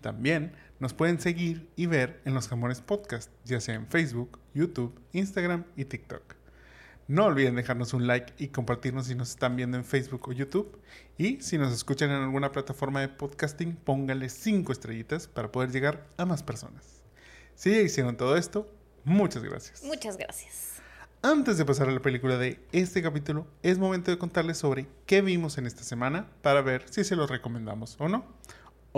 También nos pueden seguir y ver en los Jamones Podcast, ya sea en Facebook, YouTube, Instagram y TikTok. No olviden dejarnos un like y compartirnos si nos están viendo en Facebook o YouTube. Y si nos escuchan en alguna plataforma de podcasting, pónganle 5 estrellitas para poder llegar a más personas. Si ya hicieron todo esto, muchas gracias. Muchas gracias. Antes de pasar a la película de este capítulo, es momento de contarles sobre qué vimos en esta semana para ver si se los recomendamos o no.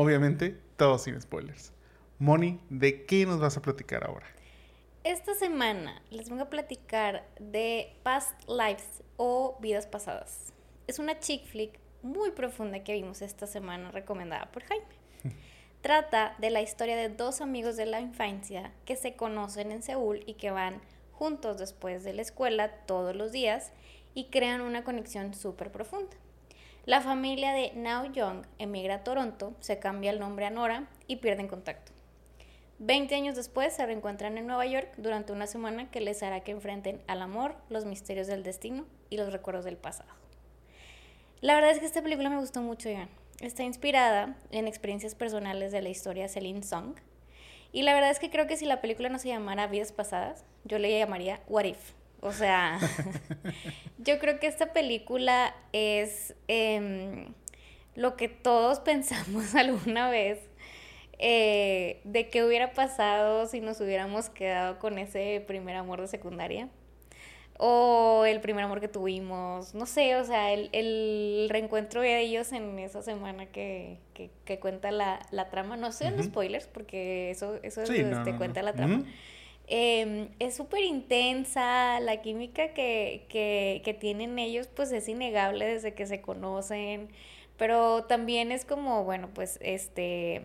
Obviamente, todo sin spoilers. Moni, ¿de qué nos vas a platicar ahora? Esta semana les vengo a platicar de Past Lives o Vidas Pasadas. Es una chick flick muy profunda que vimos esta semana recomendada por Jaime. Trata de la historia de dos amigos de la infancia que se conocen en Seúl y que van juntos después de la escuela todos los días y crean una conexión súper profunda. La familia de Now Young emigra a Toronto, se cambia el nombre a Nora y pierden contacto. Veinte años después se reencuentran en Nueva York durante una semana que les hará que enfrenten al amor, los misterios del destino y los recuerdos del pasado. La verdad es que esta película me gustó mucho, Iván. Está inspirada en experiencias personales de la historia Celine Song. Y la verdad es que creo que si la película no se llamara Vidas Pasadas, yo le llamaría What If. O sea, yo creo que esta película es em, lo que todos pensamos alguna vez eh, de qué hubiera pasado si nos hubiéramos quedado con ese primer amor de secundaria. O el primer amor que tuvimos, no sé, o sea, el, el reencuentro de ellos en esa semana que, que, que cuenta la, la, trama. No sé, uh spoilers, porque eso, eso Sí, es, no, cuenta no. la trama. Eh, es súper intensa, la química que, que, que tienen ellos pues es innegable desde que se conocen, pero también es como, bueno, pues este,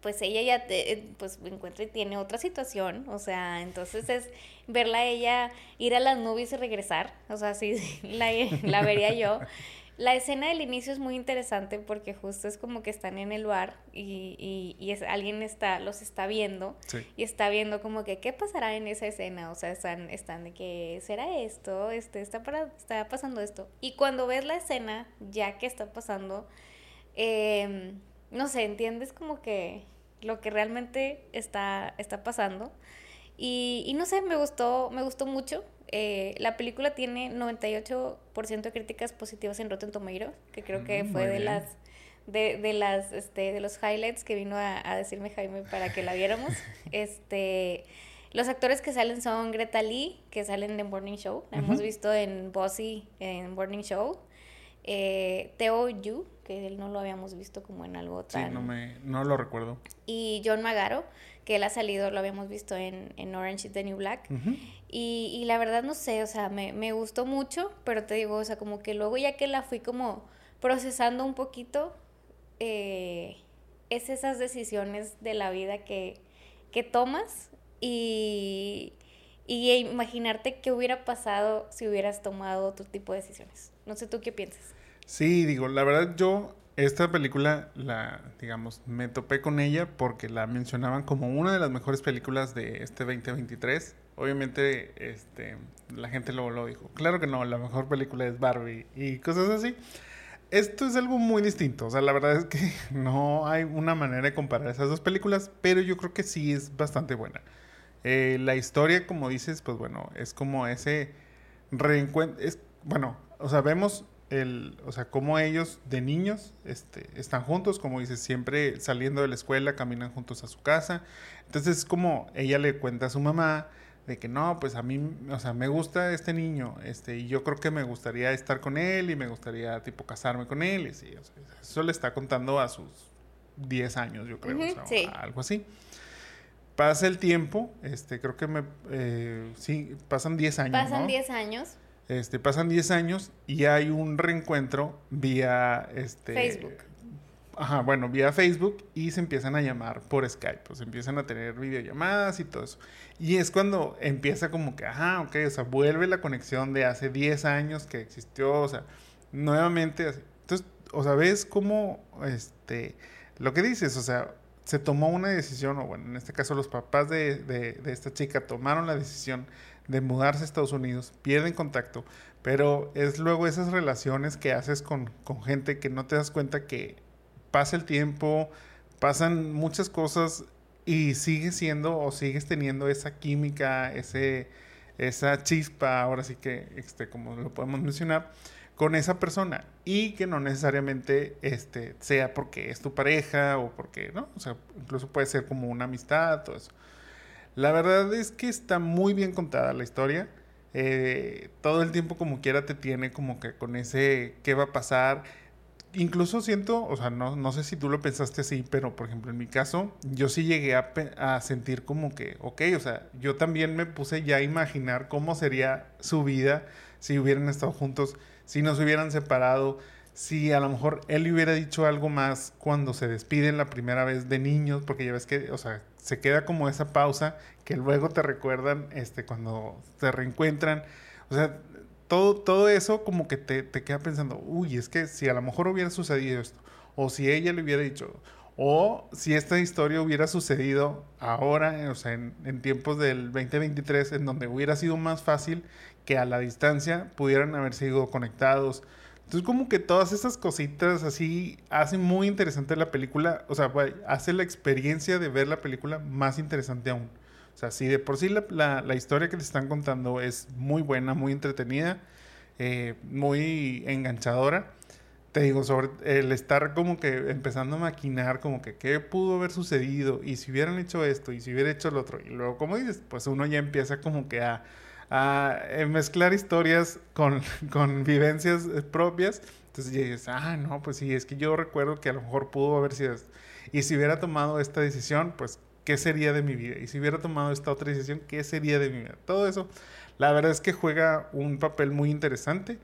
pues ella ya te, pues encuentra y tiene otra situación, o sea, entonces es verla a ella ir a las nubes y regresar, o sea, sí, la vería yo. La escena del inicio es muy interesante porque justo es como que están en el bar y, y, y es, alguien está, los está viendo Sí. y está viendo como que qué pasará en esa escena, o sea, están, están de que será esto, este, está, para, está pasando esto. Y cuando ves la escena, ya que está pasando, eh, no sé, entiendes como que lo que realmente está, está pasando. Y, y no sé, me gustó, me gustó mucho. Eh, la película tiene 98% de críticas positivas en Rotten Tomatoes, que creo que Mm, fue de bien. las de, de las este, de los highlights que vino a, a decirme Jaime para que la viéramos. este los actores que salen son Greta Lee, que salen en Morning Show, la hemos visto en Bossy en Morning Show. Eh, Theo Yu, que él no lo habíamos visto como en algo Sí, tan no, me, no lo recuerdo. y John Magaro, que él ha salido, lo habíamos visto en, en Orange is the New Black. Y, y la verdad no sé, o sea, me, me gustó mucho, pero te digo, o sea, como que luego ya que la fui como procesando un poquito, eh, es esas decisiones de la vida que, que tomas y, y imaginarte qué hubiera pasado si hubieras tomado otro tipo de decisiones. No sé tú qué piensas. Sí, digo, la verdad yo esta película la, digamos, me topé con ella porque la mencionaban como una de las mejores películas de este 2023. Obviamente, este, la gente luego lo dijo. Claro que no, la mejor película es Barbie y cosas así. Esto es algo muy distinto, o sea, la verdad es que no hay una manera de comparar esas dos películas, pero yo creo que sí es bastante buena. Eh, la historia, como dices, pues bueno, es como ese reencuentro, bueno, o sea, vemos el, o sea, cómo ellos de niños este, están juntos, como dices, siempre saliendo de la escuela, caminan juntos a su casa. Entonces, es como ella le cuenta a su mamá de que no, pues a mí, o sea, me gusta este niño, este, y yo creo que me gustaría estar con él y me gustaría, tipo, casarme con él, y así, o sea, eso le está contando a sus 10 años, yo creo, o sea, sí. algo así. Pasa el tiempo, este, creo que me, eh, sí, pasan 10 años, Pasan ¿no? 10 años. Este, pasan 10 años y hay un reencuentro vía este Facebook. Ajá, bueno, vía Facebook y se empiezan a llamar por Skype, pues empiezan a tener videollamadas y todo eso. Y es cuando empieza como que, ajá, ok, o sea, vuelve la conexión de hace 10 años que existió, o sea, nuevamente, entonces, o sea, ves cómo, este, lo que dices, o sea, se tomó una decisión, o bueno, en este caso los papás de, de esta chica tomaron la decisión de mudarse a Estados Unidos, pierden contacto, pero es luego esas relaciones que haces con, con gente que no te das cuenta que pasa el tiempo, pasan muchas cosas y sigues siendo o sigues teniendo esa química, ese, esa chispa, ahora sí que, este, como lo podemos mencionar, con esa persona y que no necesariamente este, sea porque es tu pareja o porque, ¿no? O sea, incluso puede ser como una amistad, todo eso. La verdad es que está muy bien contada la historia. Eh, todo el tiempo como quiera te tiene como que con ese qué va a pasar. Incluso siento, o sea, no, no sé si tú lo pensaste así, pero por ejemplo en mi caso, yo sí llegué a, sentir como que, ok, o sea, yo también me puse ya a imaginar cómo sería su vida si hubieran estado juntos, si no se hubieran separado, si a lo mejor él le hubiera dicho algo más cuando se despiden la primera vez de niños, porque ya ves que, o sea, se queda como esa pausa que luego te recuerdan este, cuando se reencuentran. O sea, todo, todo eso como que te, te queda pensando, uy, es que si a lo mejor hubiera sucedido esto, o si ella le hubiera dicho, o si esta historia hubiera sucedido ahora, o sea, en, en, tiempos del 2023, en donde hubiera sido más fácil que a la distancia pudieran haber sido conectados, entonces como que todas esas cositas así hacen muy interesante la película, o sea, hace la experiencia de ver la película más interesante aún. O sea, si de por sí la, la, historia que te están contando es muy buena, muy entretenida, eh, muy enganchadora, te digo, sobre el estar como que empezando a maquinar, como que qué pudo haber sucedido, y si hubieran hecho esto, y si hubiera hecho lo otro, y luego, como dices, pues uno ya empieza como que a a eh, mezclar historias con, con vivencias eh, propias. Entonces dices, ah, no, pues sí, es que yo recuerdo que a lo mejor pudo haber sido esto. Y si hubiera tomado esta decisión, pues, ¿qué sería de mi vida? Y si hubiera tomado esta otra decisión, ¿qué sería de mi vida? Todo eso, la verdad es que juega un papel muy interesante.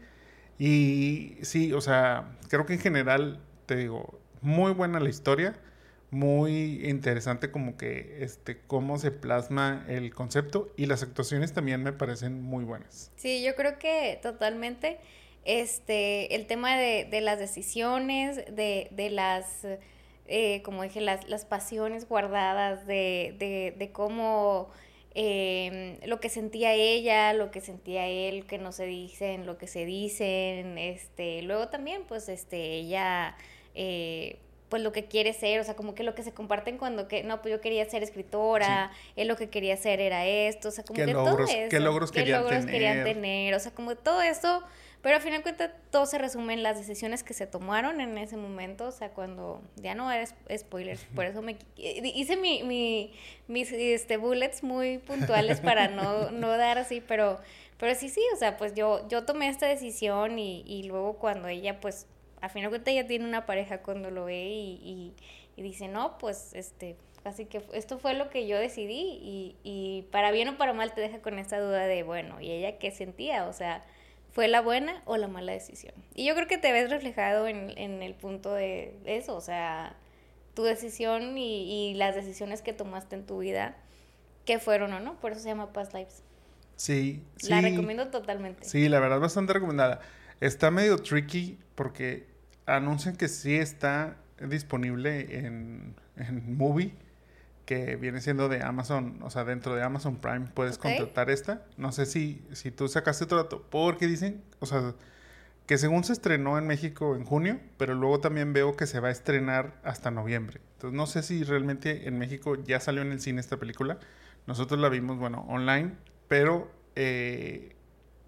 Y sí, o sea, creo que en general, te digo, muy buena la historia muy interesante como que este cómo se plasma el concepto y las actuaciones también me parecen muy buenas. Sí, yo creo que totalmente este el tema de, de las decisiones, de, de las eh, como dije, las, las pasiones guardadas, de, de, cómo eh, lo que sentía ella, lo que sentía él, que no se dicen, lo que se dicen, este, luego también, pues, este, ella eh, pues lo que quiere ser, o sea, como que lo que se comparten cuando que, no, pues yo quería ser escritora, él lo que quería hacer era esto, o sea, como que todo eso. ¿Qué logros, ¿qué querían, logros tener? querían tener? O sea, como todo eso, pero al final de cuentas todo se resume en las decisiones que se tomaron en ese momento, o sea, cuando, ya no eres spoilers, por eso me hice mi, mi, mis este, bullets muy puntuales para no, no dar así, pero, pero sí, sí, o sea, pues yo, yo tomé esta decisión y, y luego cuando ella, pues, a final de cuentas ella tiene una pareja cuando lo ve y, y, dice, no, pues este, así que esto fue lo que yo decidí y, y, para bien o para mal te deja con esa duda de, bueno, ¿y ella qué sentía? O sea, ¿fue la buena o la mala decisión? Y yo creo que te ves reflejado en, en el punto de eso, o sea, tu decisión y, y las decisiones que tomaste en tu vida, ¿qué fueron o no? Por eso se llama Past Lives. Sí, La recomiendo totalmente. Sí, la verdad, bastante recomendada. Está medio tricky porque anuncian que sí está disponible en, en Movie, que viene siendo de Amazon, o sea, dentro de Amazon Prime puedes contratar esta. No sé si, si tú sacaste otro dato, porque dicen, o sea, que según se estrenó en México en junio, pero luego también veo que se va a estrenar hasta noviembre. Entonces no sé si realmente en México ya salió en el cine esta película. Nosotros la vimos, bueno, online, pero eh,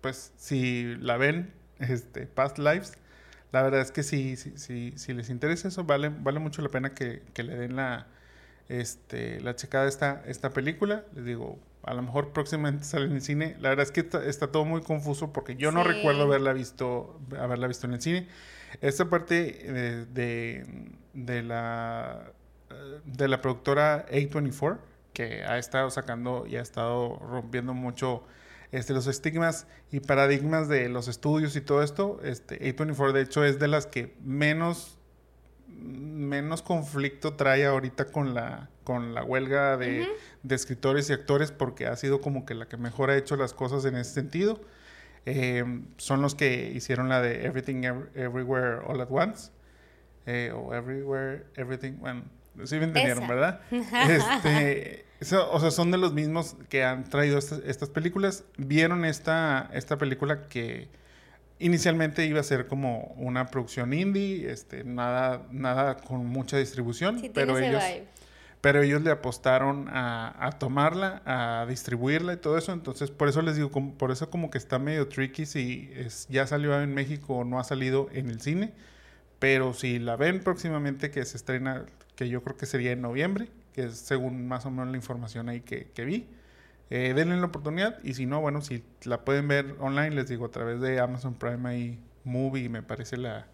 pues si la ven este, Past Lives. La verdad es que si, si, si, les interesa eso, vale, vale mucho la pena que, le den la, este, la checada a esta, esta película. Les digo, a lo mejor próximamente sale en el cine. La verdad es que está, todo muy confuso porque yo no recuerdo haberla visto, haberla visto en el cine. Esta parte de, de, la, de la productora A24, que ha estado sacando y ha estado rompiendo mucho este, los estigmas y paradigmas de los estudios y todo esto, este, A24 de hecho es de las que menos, menos conflicto trae ahorita con la, con la huelga de, de escritores y actores porque ha sido como que la que mejor ha hecho las cosas en ese sentido. Eh, son los que hicieron la de Everything Everywhere All at Once. Eh, o Everywhere, Everything. Bueno, sí me entendieron, ¿verdad? Este, o sea, son de los mismos que han traído estas, películas. Vieron esta, esta película que inicialmente iba a ser como una producción indie, este, nada, nada con mucha distribución, pero ellos, pero ellos le apostaron a, tomarla, a distribuirla y todo eso. Entonces, por eso les digo, por eso como que está medio tricky si es, ya salió en México o no ha salido en el cine. Pero si la ven próximamente, que se estrena, que yo creo que sería en noviembre, que es según más o menos la información ahí que, vi, eh, denle la oportunidad. Y si no, bueno, si la pueden ver online, les digo, a través de Amazon Prime ahí, Movie, me parece la...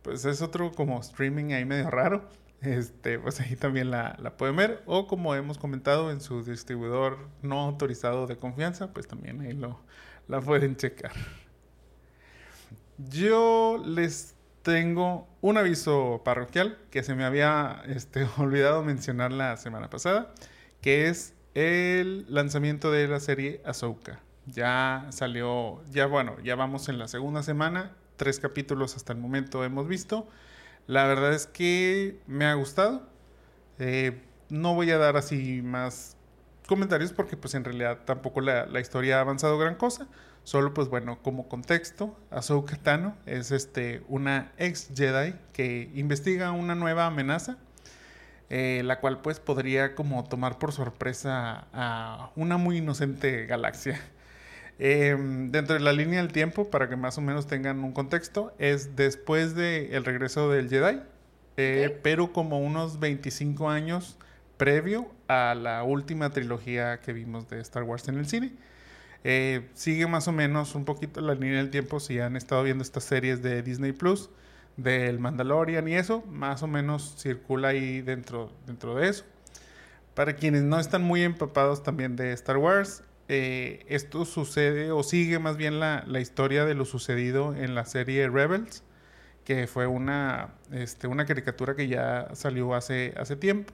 Pues es otro como streaming ahí medio raro este, pues ahí también la, pueden ver. O como hemos comentado en su distribuidor no autorizado de confianza, pues también ahí lo, la pueden checar. Yo les tengo un aviso parroquial que se me había este, olvidado mencionar la semana pasada, que es el lanzamiento de la serie Ahsoka. Ya salió, ya bueno, ya vamos en la segunda semana, tres capítulos hasta el momento hemos visto. La verdad es que me ha gustado. Eh, no voy a dar así más comentarios porque pues en realidad tampoco la, historia ha avanzado gran cosa. Solo pues bueno, como contexto, Ahsoka Tano es este, una ex Jedi que investiga una nueva amenaza, eh, la cual pues podría como tomar por sorpresa a una muy inocente galaxia. Em, dentro de la línea del tiempo, para que más o menos tengan un contexto, es después del regreso del Jedi, eh, pero como unos 25 años previo a la última trilogía que vimos de Star Wars en el cine. Eh, sigue más o menos un poquito la línea del tiempo si han estado viendo estas series de Disney Plus, del Mandalorian y eso, más o menos circula ahí dentro, dentro de eso. Para quienes no están muy empapados también de Star Wars, eh, esto sucede o sigue más bien la, historia de lo sucedido en la serie Rebels, que fue una, este, una caricatura que ya salió hace, hace tiempo.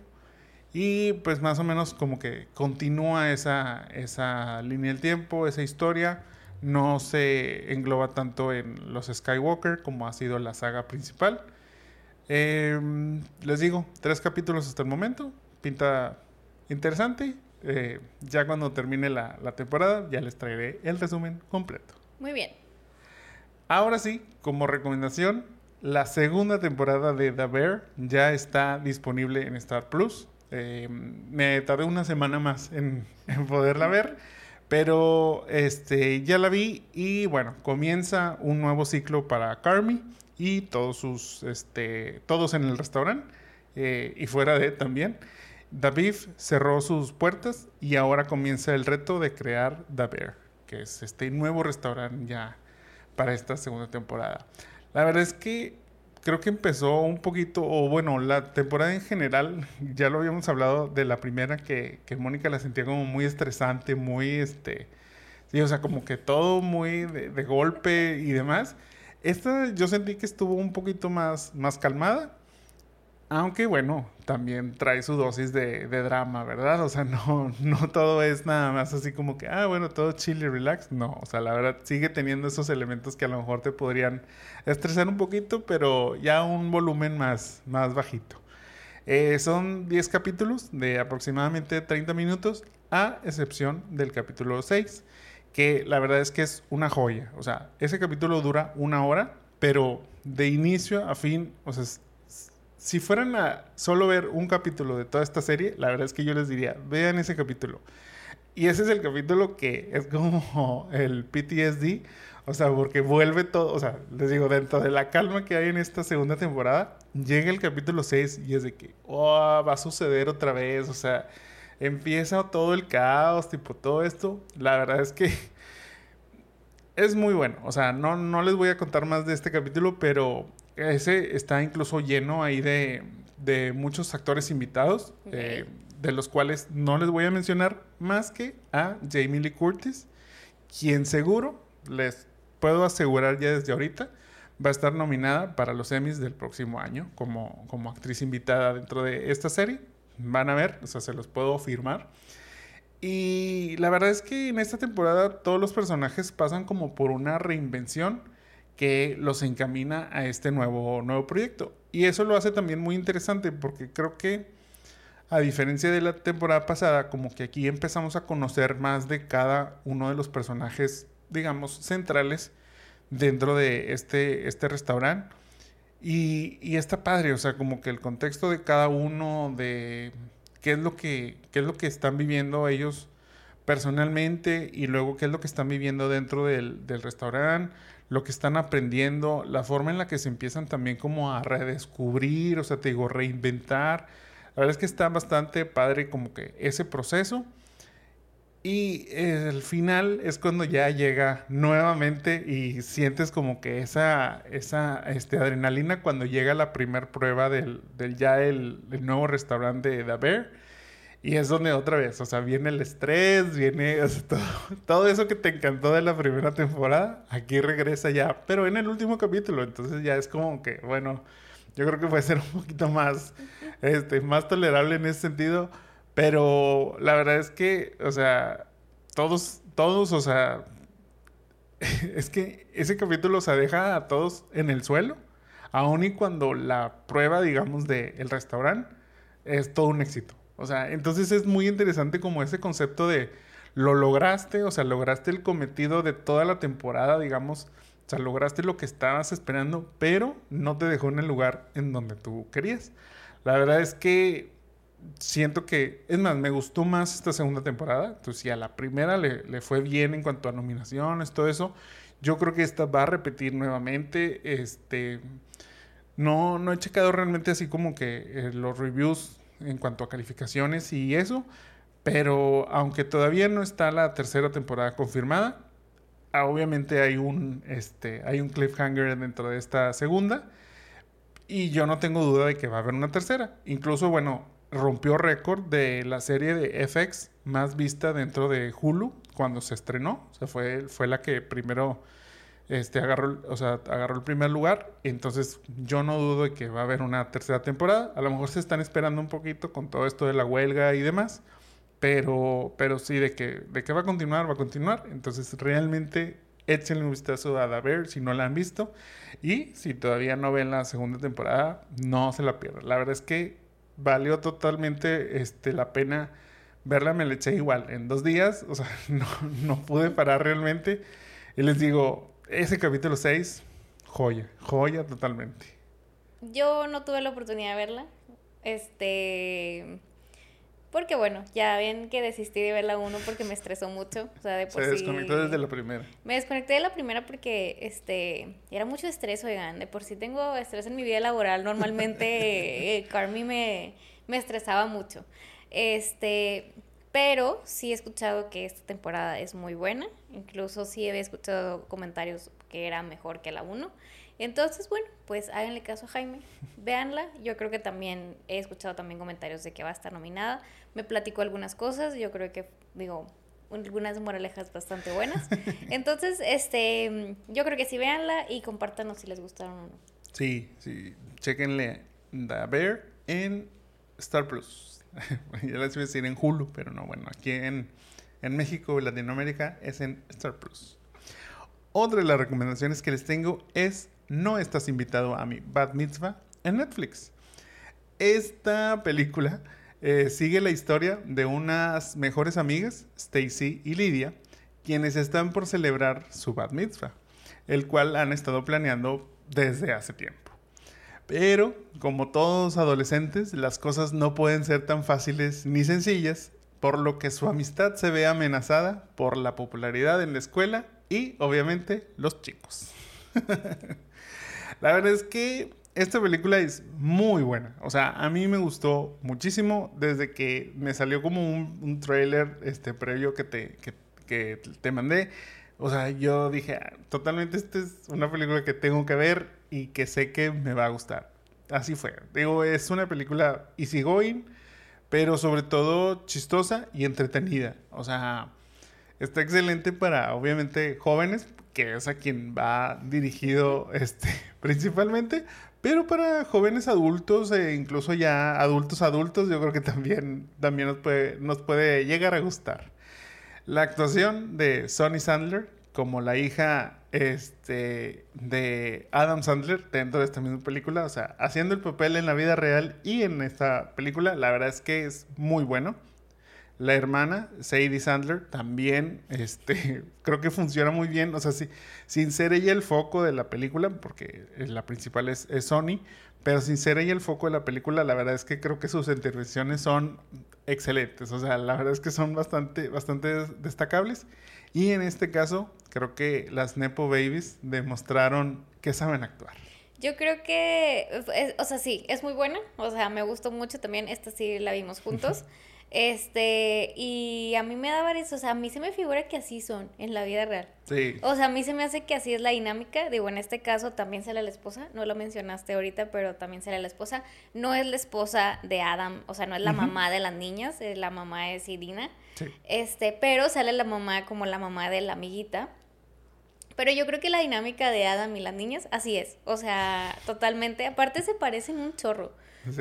Y pues más o menos como que continúa esa, esa línea del tiempo, esa historia. No se engloba tanto en los Skywalker como ha sido la saga principal. Em, les digo, tres capítulos hasta el momento. Pinta interesante. Eh, ya cuando termine la, temporada, ya les traeré el resumen completo. Muy bien. Ahora sí, como recomendación, la segunda temporada de The Bear ya está disponible en Star Plus. Eh, me tardé una semana más en, poderla ver, pero este, ya la vi y bueno, comienza un nuevo ciclo para Carmi y todos sus, este, todos en el restaurante eh, y fuera de también. David cerró sus puertas y ahora comienza el reto de crear The Bear, que es este nuevo restaurante ya para esta segunda temporada. La verdad es que creo que empezó un poquito, o bueno, la temporada en general, ya lo habíamos hablado de la primera, que, Mónica la sentía como muy estresante, muy, este, sí, o sea, como que todo muy de, de, golpe y demás. Esta yo sentí que estuvo un poquito más, más calmada. Aunque bueno, también trae su dosis de, drama, ¿verdad? O sea, no, no todo es nada más así como que, ah, bueno, todo chill y relax. No, o sea, la verdad sigue teniendo esos elementos que a lo mejor te podrían estresar un poquito, pero ya un volumen más, más bajito. Eh, son 10 capítulos de aproximadamente 30 minutos, a excepción del capítulo 6, que la verdad es que es una joya. O sea, ese capítulo dura una hora, pero de inicio a fin, o sea, si fueran a solo ver un capítulo de toda esta serie, la verdad es que yo les diría, vean ese capítulo. Y ese es el capítulo que es como el PTSD, o sea, porque vuelve todo, o sea, les digo, dentro de la calma que hay en esta segunda temporada, llega el capítulo 6 y es de que, oh, va a suceder otra vez, o sea, empieza todo el caos, tipo todo esto. La verdad es que es muy bueno, o sea, no, no les voy a contar más de este capítulo, pero ese está incluso lleno ahí de, muchos actores invitados, eh, de los cuales no les voy a mencionar más que a Jamie Lee Curtis, quien seguro les puedo asegurar ya desde ahorita va a estar nominada para los Emmys del próximo año como, como actriz invitada dentro de esta serie. Van a ver, o sea, se los puedo firmar. Y la verdad es que en esta temporada todos los personajes pasan como por una reinvención que los encamina a este nuevo, nuevo proyecto. Y eso lo hace también muy interesante porque creo que a diferencia de la temporada pasada, como que aquí empezamos a conocer más de cada uno de los personajes, digamos, centrales dentro de este, este restaurante. Y, está padre, o sea, como que el contexto de cada uno, de qué es lo que, qué es lo que están viviendo ellos personalmente y luego qué es lo que están viviendo dentro del, del restaurante, lo que están aprendiendo, la forma en la que se empiezan también como a redescubrir, o sea, te digo, reinventar. La verdad es que está bastante padre como que ese proceso. Y el final es cuando ya llega nuevamente y sientes como que esa, esa este, adrenalina cuando llega la primera prueba del, del ya el, nuevo restaurante de Bear. Y es donde otra vez, o sea, viene el estrés, viene o sea, todo, todo, eso que te encantó de la primera temporada, aquí regresa ya, pero en el último capítulo, entonces ya es como que, bueno, yo creo que puede ser un poquito más, este, más tolerable en ese sentido pero la verdad es que, o sea, todos, todos, o sea, es que ese capítulo se deja a todos en el suelo, aun y cuando la prueba, digamos, del el restaurante es todo un éxito. O sea, entonces es muy interesante como ese concepto de lo lograste, o sea, lograste el cometido de toda la temporada, digamos, o sea, lograste lo que estabas esperando, pero no te dejó en el lugar en donde tú querías. La verdad es que siento que, es más, me gustó más esta segunda temporada. Entonces, si a la primera le, le, fue bien en cuanto a nominaciones, todo eso, yo creo que esta va a repetir nuevamente. Este, no, no he checado realmente así como que eh, los reviews en cuanto a calificaciones y eso, pero aunque todavía no está la tercera temporada confirmada, ah, obviamente hay un, este, hay un cliffhanger dentro de esta segunda. Y yo no tengo duda de que va a haber una tercera. Incluso, bueno, rompió récord de la serie de FX más vista dentro de Hulu cuando se estrenó. O sea, fue, fue la que primero este, agarró, o sea, agarró el primer lugar. Entonces, yo no dudo de que va a haber una tercera temporada. A lo mejor se están esperando un poquito con todo esto de la huelga y demás. Pero, pero sí, de que, de que va a continuar, va a continuar. Entonces, realmente échenle un vistazo a Bear si no la han visto. Y si todavía no ven la segunda temporada, no se la pierdan. La verdad es que valió totalmente este, la pena verla, me la eché igual en dos días, o sea, no, no pude parar realmente. Y les digo, ese capítulo 6, joya, joya totalmente. Yo no tuve la oportunidad de verla, este, porque bueno, ya ven que desistí de ver la 1 porque me estresó mucho. O sea, de por Se desconectó desde la primera. Me desconecté de la primera porque este era mucho estrés, oigan. De por sí tengo estrés en mi vida laboral. Normalmente eh, Carmi me, me estresaba mucho. Este, pero sí he escuchado que esta temporada es muy buena. Incluso sí había escuchado comentarios que era mejor que la 1. Entonces, bueno, pues háganle caso a Jaime, véanla. Yo creo que también he escuchado también comentarios de que va a estar nominada. Me platicó algunas cosas, yo creo que, digo, algunas moralejas bastante buenas. Entonces, este, yo creo que sí, véanla y compártanos si les gustaron o no. Sí, sí, chequenle The Bear en Star Plus. ya les iba a decir en Hulu, pero no, bueno, aquí en, en México y Latinoamérica es en Star Plus. Otra de las recomendaciones que les tengo es no estás invitado a mi Bad Mitzvah en Netflix. Esta película eh, sigue la historia de unas mejores amigas, Stacy y Lydia, quienes están por celebrar su Bad Mitzvah, el cual han estado planeando desde hace tiempo. Pero, como todos adolescentes, las cosas no pueden ser tan fáciles ni sencillas, por lo que su amistad se ve amenazada por la popularidad en la escuela y, obviamente, los chicos. La verdad es que esta película es muy buena. O sea, a mí me gustó muchísimo desde que me salió como un, trailer este, previo que te, que te mandé. O sea, yo dije, ah, totalmente, esta es una película que tengo que ver y que sé que me va a gustar. Así fue. Digo, es una película easygoing, pero sobre todo chistosa y entretenida. O sea, está excelente para, obviamente, jóvenes, que es a quien va dirigido este, principalmente, pero para jóvenes adultos e incluso ya adultos adultos, yo creo que también, también nos, puede, nos puede llegar a gustar. La actuación de Sonny Sandler como la hija este, de Adam Sandler dentro de esta misma película, o sea, haciendo el papel en la vida real y en esta película, la verdad es que es muy bueno. La hermana, Sadie Sandler, también este, creo que funciona muy bien. O sea, sin ser ella el foco de la película, porque la principal es, Sony, pero sin ser ella el foco de la película, la verdad es que creo que sus intervenciones son excelentes. O sea, la verdad es que son bastante, bastante destacables. Y en este caso, creo que las Nepo Babies demostraron que saben actuar. Yo creo que, o sea, sí, es muy buena. O sea, me gustó mucho también. Esta sí la vimos juntos. Este, y a mí me da varios, o sea, a mí se me figura que así son en la vida real. Sí. O sea, a mí se me hace que así es la dinámica. Digo, en este caso también sale la esposa, no lo mencionaste ahorita, pero también sale la esposa. No es la esposa de Adam, o sea, no es la mamá de las niñas, eh, la mamá es Irina. Sí. Este, pero sale la mamá como la mamá de la amiguita. Pero yo creo que la dinámica de Adam y las niñas, así es. O sea, totalmente. Aparte se parecen un chorro.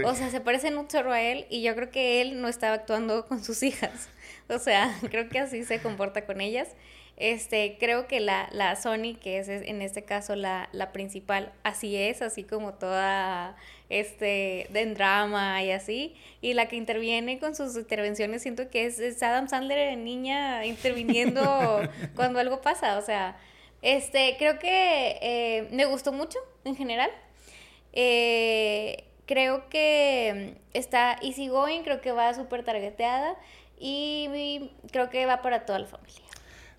O sea, se parecen un chorro a él y yo creo que él no estaba actuando con sus hijas. O sea, creo que así se comporta con ellas. Este, creo que la, la Sony, que es en este caso la, la principal, así es, así como toda este de drama y así. Y la que interviene con sus intervenciones, siento que es, Adam Sandler niña interviniendo cuando algo pasa. O sea, este, creo que eh, me gustó mucho en general. Eh, creo que está easy going, creo que va súper targeteada y creo que va para toda la familia.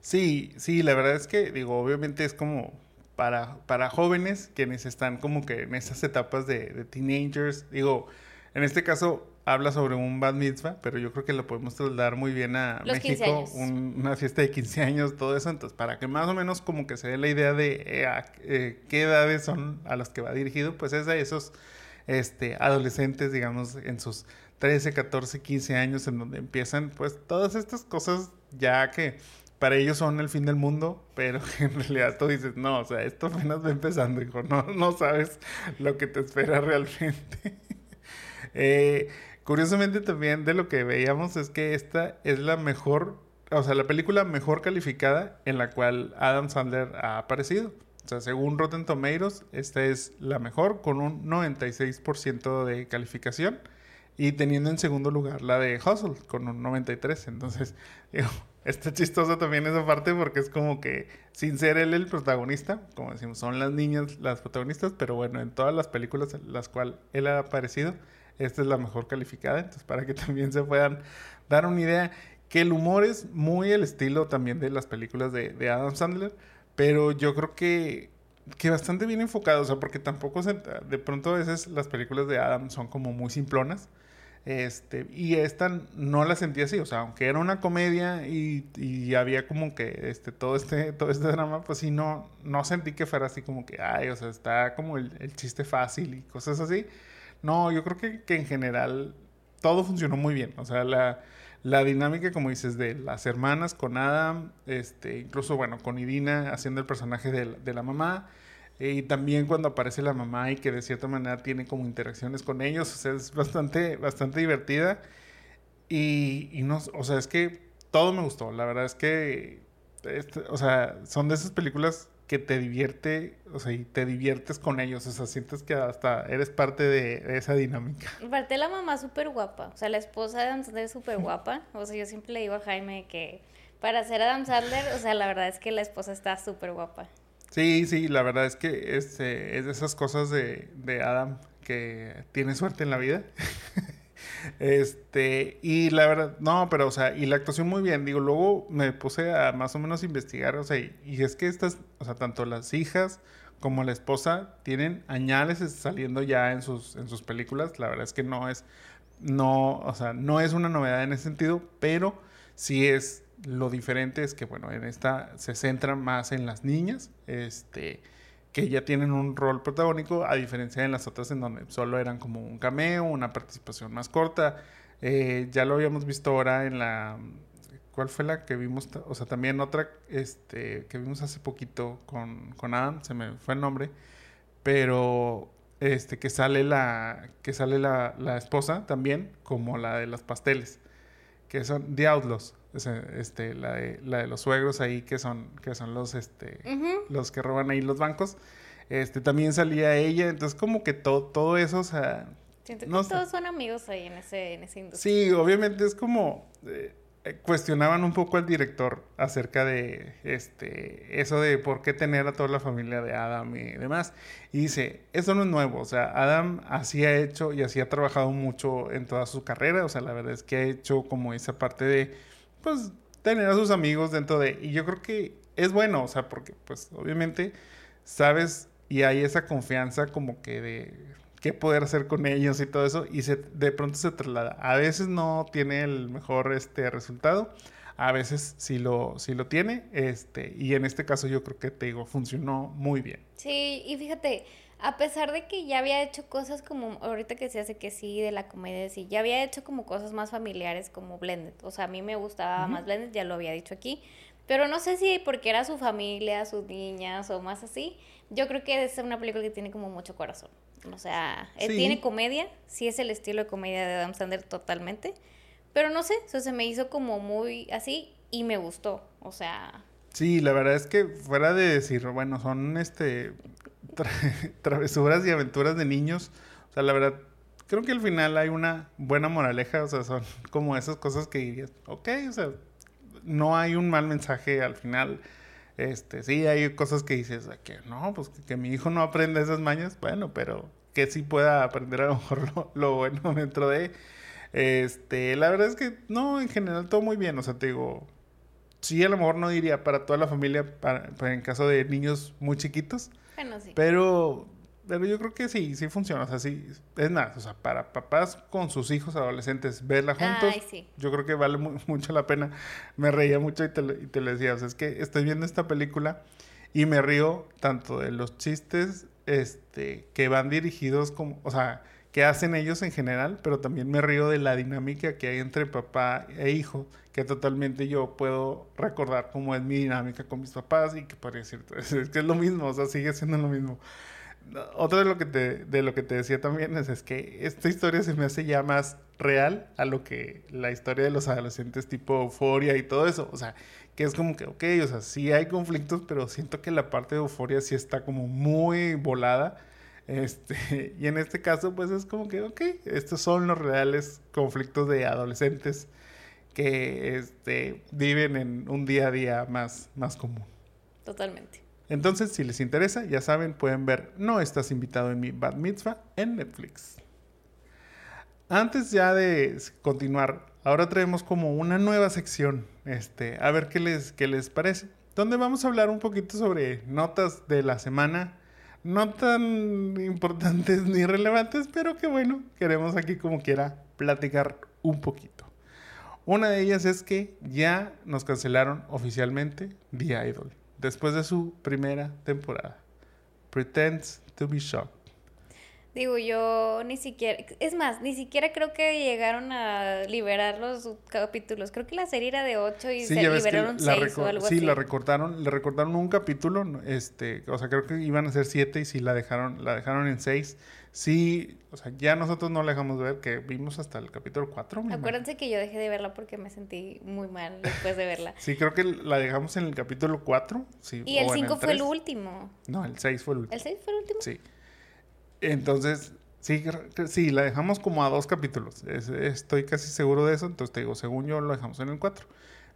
Sí, sí, la verdad es que, digo, obviamente es como para, para jóvenes quienes están como que en esas etapas de, teenagers. Digo, en este caso habla sobre un bad mitzvah, pero yo creo que lo podemos trasladar muy bien a México, una fiesta de 15 años, todo eso, entonces para que más o menos como que se dé la idea de eh, eh, qué edades son a las que va dirigido, pues es a esos este, adolescentes, digamos, en sus 13, 14, 15 años, en donde empiezan, pues, todas estas cosas ya que para ellos son el fin del mundo, pero en realidad tú dices, no, o sea, esto apenas va empezando, hijo, no, no sabes lo que te espera realmente. Eh, curiosamente también de lo que veíamos es que esta es la mejor, o sea, la película mejor calificada en la cual Adam Sandler ha aparecido. O sea, según Rotten Tomatoes, esta es la mejor con un 96% de calificación y teniendo en segundo lugar la de Hustle con un 93%. Entonces, digo, está chistoso también esa parte porque es como que sin ser él el protagonista, como decimos, son las niñas las protagonistas, pero bueno, en todas las películas en las cuales él ha aparecido, esta es la mejor calificada. Entonces, para que también se puedan dar una idea que el humor es muy el estilo también de las películas de, de Adam Sandler pero yo creo que, que bastante bien enfocado, o sea, porque tampoco se, de pronto a veces las películas de Adam son como muy simplonas. Este, y esta no la sentí así, o sea, aunque era una comedia y, y, había como que este, todo, este, todo este drama, pues sí, no, no sentí que fuera así como que, ay, o sea, está como el, el chiste fácil y cosas así. No, yo creo que, que en general todo funcionó muy bien, o sea, la, la dinámica, como dices, de las hermanas con Adam, este, incluso, bueno, con Irina haciendo el personaje de, la mamá, eh, y también cuando aparece la mamá y que de cierta manera tiene como interacciones con ellos, o sea, es bastante, bastante divertida. Y, no, o sea, es que todo me gustó, la verdad es que, este, o sea, son de esas películas que te divierte, o sea, y te diviertes con ellos, o sea, sientes que hasta eres parte de, esa dinámica. Aparte la mamá súper guapa, o sea, la esposa de Adam Sandler es súper guapa, o sea, yo siempre le digo a Jaime que para ser Adam Sandler, o sea, la verdad es que la esposa está súper guapa. Sí, sí, la verdad es que es, eh, es de esas cosas de, de Adam que tiene suerte en la vida. Este, y la verdad, no, pero, o sea, y la actuación muy bien. Digo, luego me puse a más o menos investigar, o sea, y, es que estas, o sea, tanto las hijas como la esposa tienen añales saliendo ya en sus, en sus películas. La verdad es que no es, no, o sea, no es una novedad en ese sentido, pero sí es lo diferente es que, bueno, en esta se centra más en las niñas, este, que ya tienen un rol protagónico, a diferencia de las otras en donde solo eran como un cameo, una participación más corta. Eh, ya lo habíamos visto ahora en la ¿cuál fue la que vimos? O sea, también otra este, que vimos hace poquito con, con Adam, se me fue el nombre, pero este, que sale la, que sale la, la esposa también, como la de los pasteles, que son The Outlaws. Este, la, de, la de los suegros ahí que son, que son los, este, los que roban ahí los bancos. Este, también salía ella, entonces como que todo, todo eso, o sea... no todos son amigos ahí en ese, en ese industria. Sí, obviamente es como... Eh, cuestionaban un poco al director acerca de este eso de por qué tener a toda la familia de Adam y demás. Y dice, eso no es nuevo, o sea, Adam así ha hecho y así ha trabajado mucho en toda su carrera, o sea, la verdad es que ha hecho como esa parte de, pues, tener a sus amigos dentro de... Y yo creo que es bueno, o sea, porque pues obviamente sabes y hay esa confianza como que de qué poder hacer con ellos y todo eso, y se, de pronto se traslada. A veces no tiene el mejor este, resultado, a veces sí lo, sí lo tiene, este, y en este caso yo creo que te digo, funcionó muy bien. Sí, y fíjate, a pesar de que ya había hecho cosas como, ahorita que se hace que sí, de la comedia, sí, ya había hecho como cosas más familiares como Blended, o sea, a mí me gustaba más Blended, ya lo había dicho aquí, pero no sé si porque era su familia, sus niñas o más así, yo creo que es una película que tiene como mucho corazón. O sea, él tiene comedia, sí es el estilo de comedia de Adam Sandler totalmente, pero no sé, eso se me hizo como muy así y me gustó, o sea... Sí, la verdad es que fuera de decir, bueno, son este travesuras y aventuras de niños, o sea, la verdad, creo que al final hay una buena moraleja, o sea, son como esas cosas que dirías, ok, o sea, no hay un mal mensaje al final este, sí, hay cosas que dices, que no, pues que, mi hijo no aprenda esas mañas, bueno, pero que sí pueda aprender a lo mejor lo, bueno dentro de... Este, la verdad es que no, en general todo muy bien, o sea, te digo, sí, a lo mejor no diría para toda la familia, para, en caso de niños muy chiquitos. Bueno, sí. Pero pero yo creo que sí, sí funciona. O sea, sí, es nada. O sea, para papás con sus hijos adolescentes, verla juntos, yo creo que vale mucho la pena. Me reía mucho y te, y te lo decía. O sea, es que estoy viendo esta película y me río tanto de los chistes este, que van dirigidos como, o sea, que hacen ellos en general, pero también me río de la dinámica que hay entre papá e hijo, que totalmente yo puedo recordar cómo es mi dinámica con mis papás y que podría decir, que es lo mismo, o sea, sigue siendo lo mismo otra de lo que te, de lo que te decía también es, es, que esta historia se me hace ya más real a lo que la historia de los adolescentes tipo euforia y todo eso. O sea, que es como que, ok, o sea, sí hay conflictos, pero siento que la parte de euforia sí está como muy volada. Este, y en este caso, pues es como que, ok, estos son los reales conflictos de adolescentes que este, viven en un día a día más, más común. Totalmente. Entonces, si les interesa, ya saben, pueden ver No estás invitado en mi Bad Mitzvah en Netflix. Antes ya de continuar, ahora traemos como una nueva sección, este, a ver qué les, qué les parece, donde vamos a hablar un poquito sobre notas de la semana, no tan importantes ni relevantes, pero que bueno, queremos aquí como quiera platicar un poquito. Una de ellas es que ya nos cancelaron oficialmente The Idol después de su primera temporada. Pretends to be shocked. Digo, yo ni siquiera, es más, ni siquiera creo que llegaron a liberar los capítulos. Creo que la serie era de 8 y se liberaron 6 o algo así. Sí, la recortaron, le recortaron un capítulo, este, o sea, creo que iban a ser 7 y sí la dejaron, la dejaron en 6. Sí, o sea, ya nosotros no la dejamos ver, que vimos hasta el capítulo 4. Acuérdense que yo dejé de verla porque me sentí muy mal después de verla. sí, creo que la dejamos en el capítulo 4. Sí, y el 5 fue el último. No, el 6 fue el último. ¿El 6 fue el último? Sí. Entonces, sí, sí, la dejamos como a dos capítulos. estoy casi seguro de eso. Entonces te digo, según yo, lo dejamos en el 4.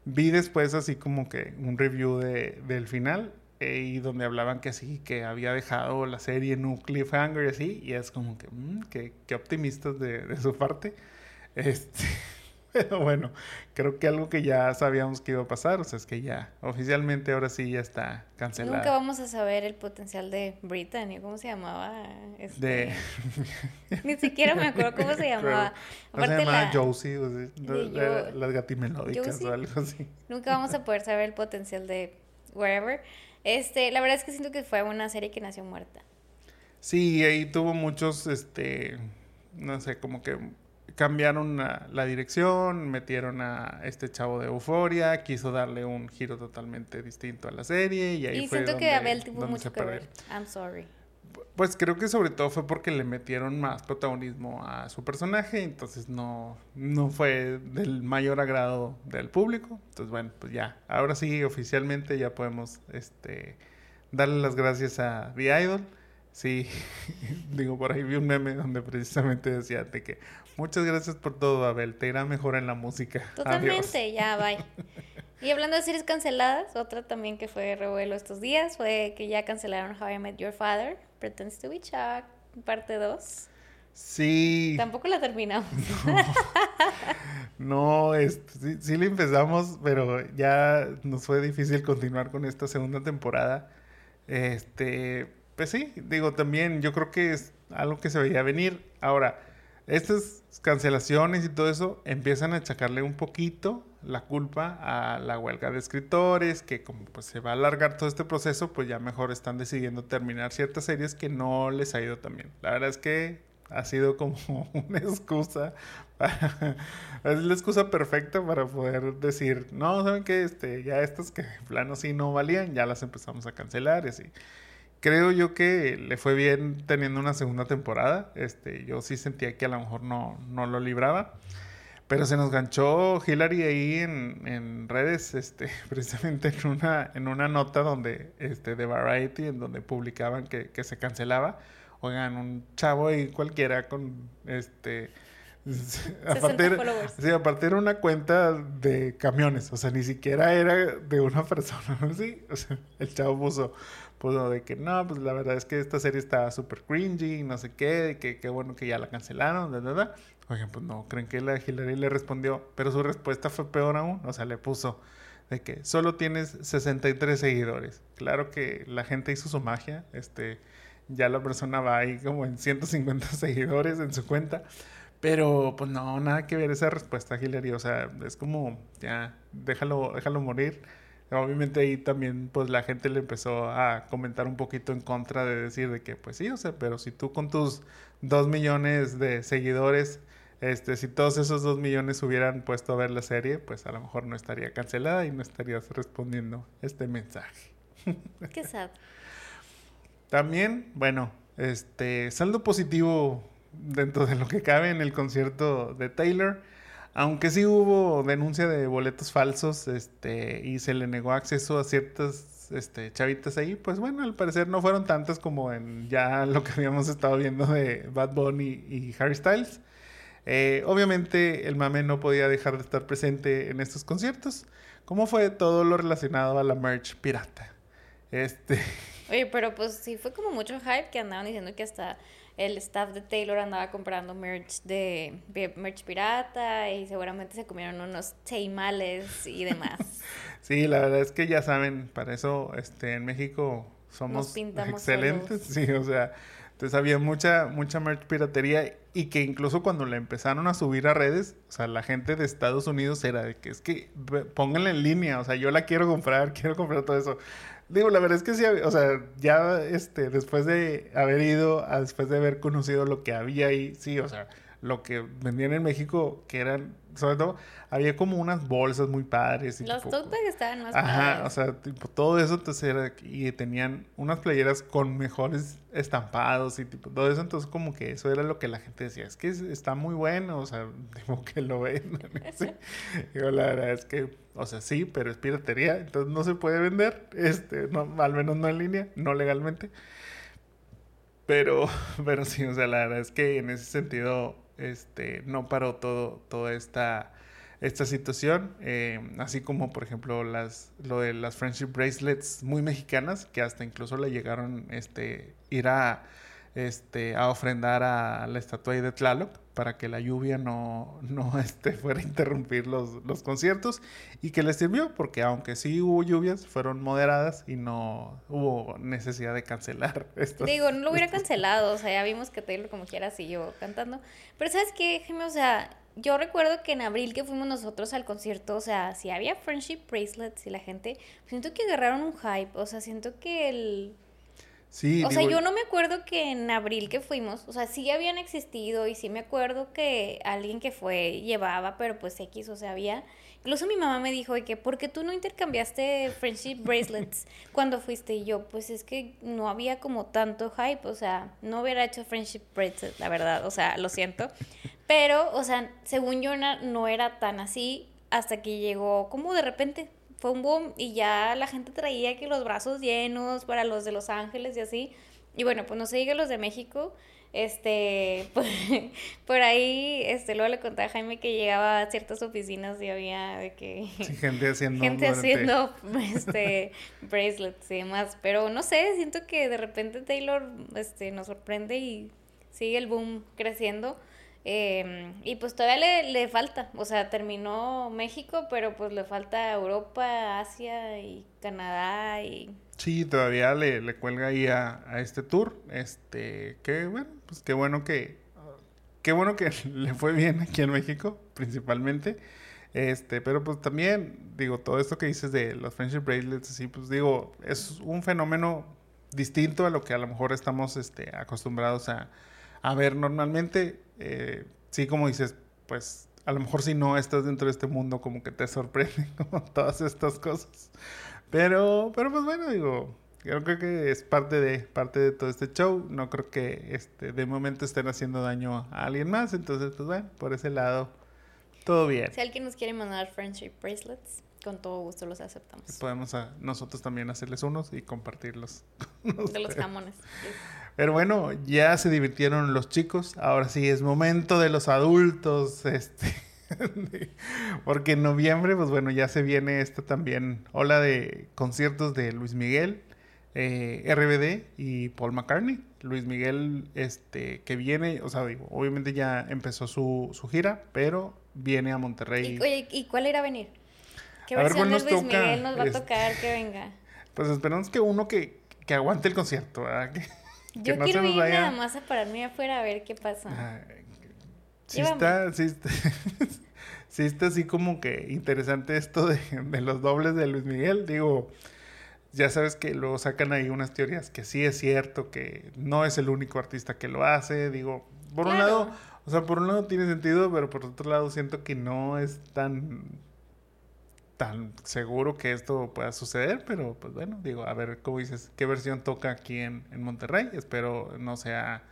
Vi después así como que un review de, del final eh, y donde hablaban que sí, que había dejado la serie en un cliffhanger y así. Y es como que, mmm, qué, optimistas de, de su parte. Este. Pero bueno, creo que algo que ya sabíamos que iba a pasar, o sea, es que ya oficialmente ahora sí ya está cancelado. Nunca vamos a saber el potencial de Brittany, ¿cómo se llamaba? Este... De... Ni siquiera me acuerdo cómo se llamaba. se llamaba Josie, o sea, las gatimelódicas o algo así. Nunca vamos a poder saber el potencial de wherever. Este, la verdad es que siento que fue una serie que nació muerta. Sí, ahí tuvo muchos, este, no sé, como que cambiaron la, dirección, metieron a este chavo de Euforia, quiso darle un giro totalmente distinto a la serie y ahí y fue siento donde, que Abel tuvo mucho que ver. I'm sorry. Pues creo que sobre todo fue porque le metieron más protagonismo a su personaje, entonces no, no fue del mayor agrado del público. Entonces bueno, pues ya, ahora sí oficialmente ya podemos este, darle las gracias a The Idol. Sí, digo, por ahí vi un meme donde precisamente decía de que muchas gracias por todo, Abel, te irá mejor en la música. Adiós. Totalmente, ya, bye. Y hablando de series canceladas, otra también que fue revuelo estos días fue que ya cancelaron How I Met Your Father, Pretends to be Chuck, parte 2. Sí. Tampoco la terminamos. No, este, sí, sí le empezamos, pero ya nos fue difícil continuar con esta segunda temporada. Este, pues sí, digo, también yo creo que es algo que se veía venir. Ahora, estas cancelaciones y todo eso empiezan a achacarle un poquito la culpa a la huelga de escritores, que como pues se va a alargar todo este proceso, pues ya mejor están decidiendo terminar ciertas series que no les ha ido tan bien. La verdad es que ha sido como una excusa es la excusa perfecta para poder decir, no, ¿saben qué? Este, ya estas que en plano sí no valían, ya las empezamos a cancelar y así. Creo yo que le fue bien teniendo una segunda temporada. Este, yo sí sentía que a lo mejor no, no lo libraba. Pero se nos ganchó Hillary ahí en, en redes, este, precisamente en una, en una nota donde, este, de Variety, en donde publicaban que, que se cancelaba. Oigan, un chavo ahí cualquiera con este. Era- followers. sí, aparte era una cuenta de camiones, o sea, ni siquiera era de una persona, ¿sí? O sea, el chavo puso, puso de que no, pues la verdad es que esta serie está súper cringy, no sé qué, que qué bueno que ya la cancelaron, da, da, da. Pues no, creen que la Hillary le respondió, pero su respuesta fue peor aún, o sea, le puso de que solo tienes 63 seguidores. Claro que la gente hizo su magia, este, ya la persona va ahí como en 150 seguidores en su cuenta. Pero pues no, nada que ver esa respuesta, Hillary. O sea, es como, ya, déjalo, déjalo morir. Obviamente ahí también pues la gente le empezó a comentar un poquito en contra de decir de que pues sí, o sea, pero si tú con tus dos millones de seguidores, este, si todos esos dos millones hubieran puesto a ver la serie, pues a lo mejor no estaría cancelada y no estarías respondiendo este mensaje. Qué sad. También, bueno, este saldo positivo dentro de lo que cabe en el concierto de Taylor. Aunque sí hubo denuncia de boletos falsos, este, y se le negó acceso a ciertas este, chavitas ahí, pues bueno, al parecer no fueron tantas como en ya lo que habíamos estado viendo de Bad Bunny y Harry Styles. Eh, obviamente el mame no podía dejar de estar presente en estos conciertos, como fue todo lo relacionado a la merch pirata. Este, Oye, pero pues sí fue como mucho hype que andaban diciendo que hasta el staff de Taylor andaba comprando merch de de merch pirata y seguramente se comieron unos taimales y demás. Sí, la verdad es que ya saben, para eso este, en México somos excelentes. Sí, o sea, entonces había mucha, mucha merch piratería y que incluso cuando la empezaron a subir a redes, o sea, la gente de Estados Unidos era de que es que pónganla en línea, o sea, yo la quiero comprar, quiero comprar todo eso. Digo, la verdad es que sí, o sea, ya este, después de haber ido, después de haber conocido lo que había ahí, sí, o sea, lo que vendían en México, que eran, sobre todo, había como unas bolsas muy padres. y Los tote estaban más Ajá, padres. o sea, tipo, todo eso entonces era, y tenían unas playeras con mejores estampados y tipo, todo eso, entonces como que eso era lo que la gente decía, es que es- está muy bueno, o sea, tipo que lo ven. sí. Digo, la verdad es que, o sea, sí, pero es piratería, entonces no se puede vender, este, no, al menos no en línea, no legalmente. Pero, pero sí, o sea, la verdad es que en ese sentido, este, no paró todo, toda esta, esta situación, eh, así como por ejemplo las, lo de las friendship bracelets muy mexicanas, que hasta incluso le llegaron, este, ir a, este, a ofrendar a la estatua de Tlaloc para que la lluvia no, no este, fuera a interrumpir los, los conciertos y que les sirvió porque aunque sí hubo lluvias, fueron moderadas y no hubo necesidad de cancelar estos. Digo, no lo hubiera estos- cancelado, o sea, ya vimos que Taylor como quiera siguió cantando. Pero ¿sabes qué, Jaime? O sea, yo recuerdo que en abril que fuimos nosotros al concierto, o sea, si había friendship bracelets y la gente, siento que agarraron un hype, o sea, siento que el... Sí, O sea, yo no me acuerdo que en abril que fuimos, o sea, sí habían existido y sí me acuerdo que alguien que fue llevaba, pero pues X, o sea, había. Incluso mi mamá me dijo que, ¿por qué tú no intercambiaste friendship bracelets cuando fuiste? Y yo, pues es que no había como tanto hype, o sea, no hubiera hecho friendship bracelets, la verdad, o sea, lo siento. Pero, o sea, según yo no era tan así hasta que llegó como de repente. Fue un boom y ya la gente traía que los brazos llenos para los de Los Ángeles y así. Y bueno, pues no se diga los de México. Este, por, por ahí, este, luego le conté a Jaime que llegaba a ciertas oficinas y había de que sí, gente haciendo... gente haciendo este bracelets y demás. Pero no sé, siento que de repente Taylor este, nos sorprende y sigue el boom creciendo. Eh, y pues todavía le, le falta, o sea, terminó México, pero pues le falta Europa, Asia y Canadá y... Sí, todavía le, le cuelga ahí a, a este tour. Este, que bueno, pues qué bueno que... Qué bueno que le fue bien aquí en México, principalmente. Este, pero pues también, digo, todo esto que dices de los friendship bracelets, así, pues digo, es un fenómeno distinto a lo que a lo mejor estamos este, acostumbrados a, a ver normalmente. Eh, sí, como dices, pues a lo mejor si no estás dentro de este mundo, como que te sorprenden como todas estas cosas. Pero, pero pues bueno, digo, yo creo que es parte de, parte de todo este show. No creo que este, de momento estén haciendo daño a alguien más. Entonces, pues bueno, por ese lado, todo bien. Si alguien nos quiere mandar friendship bracelets, con todo gusto los aceptamos. Podemos a- nosotros también hacerles unos y compartirlos. De los jamones. Pero bueno, ya se divirtieron los chicos. Ahora sí es momento de los adultos. Este. Porque en noviembre, pues bueno, ya se viene esta también ola de conciertos de Luis Miguel, eh, RBD y Paul McCartney. Luis Miguel, este, que viene, o sea, digo, obviamente ya empezó su, su gira, pero viene a Monterrey. Y, oye, ¿y cuál irá a venir? ¿Qué A ver, versión ¿cuál de nos Luis toca? Miguel nos va a Este- tocar que venga? Pues esperamos que uno que, que aguante el concierto, ¿verdad? Que Yo no quiero ir vaya- nada más a pararme afuera a ver qué pasa. Ay, Sí está, sí está, sí está así como que interesante esto de, de los dobles de Luis Miguel. Digo, ya sabes que luego sacan ahí unas teorías que sí es cierto, que no es el único artista que lo hace. Digo, por un lado, o sea, por un lado tiene sentido, pero por otro lado siento que no es tan tan seguro que esto pueda suceder, pero pues bueno, digo, a ver cómo dices, qué versión toca aquí en, en Monterrey. Espero no sea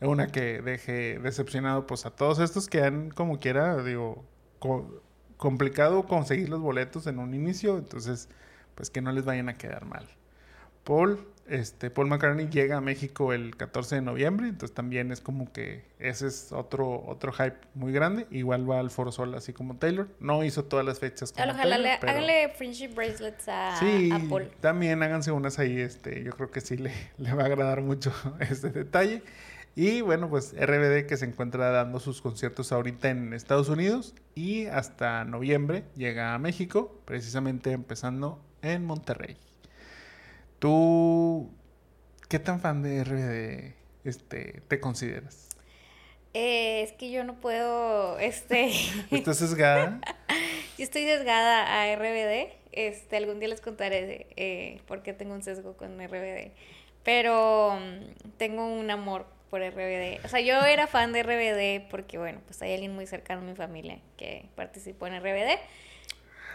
una que deje decepcionado pues a todos estos que han como quiera, digo, co- complicado conseguir los boletos en un inicio, entonces pues que no les vayan a quedar mal. Paul, este, Paul McCartney llega a México el 14 de noviembre, entonces también es como que ese es otro, otro hype muy grande. Igual va al Foro Sol así como Taylor. No hizo todas las fechas como Ojalá Taylor, le, pero- háganle friendship bracelets a, Sí, a Paul. también háganse unas ahí, este, yo creo que sí le, le va a agradar mucho este detalle. Y bueno, pues RBD que se encuentra dando sus conciertos ahorita en Estados Unidos y hasta noviembre llega a México, precisamente empezando en Monterrey. ¿Tú qué tan fan de RBD este, te consideras? Eh, es que yo no puedo, este, ¿Estás sesgada? yo estoy sesgada a RBD. Este, algún día les contaré eh, por qué tengo un sesgo con RBD. Pero mm, tengo un amor por RBD. O sea, yo era fan de RBD porque, bueno, pues hay alguien muy cercano a mi familia que participó en RBD.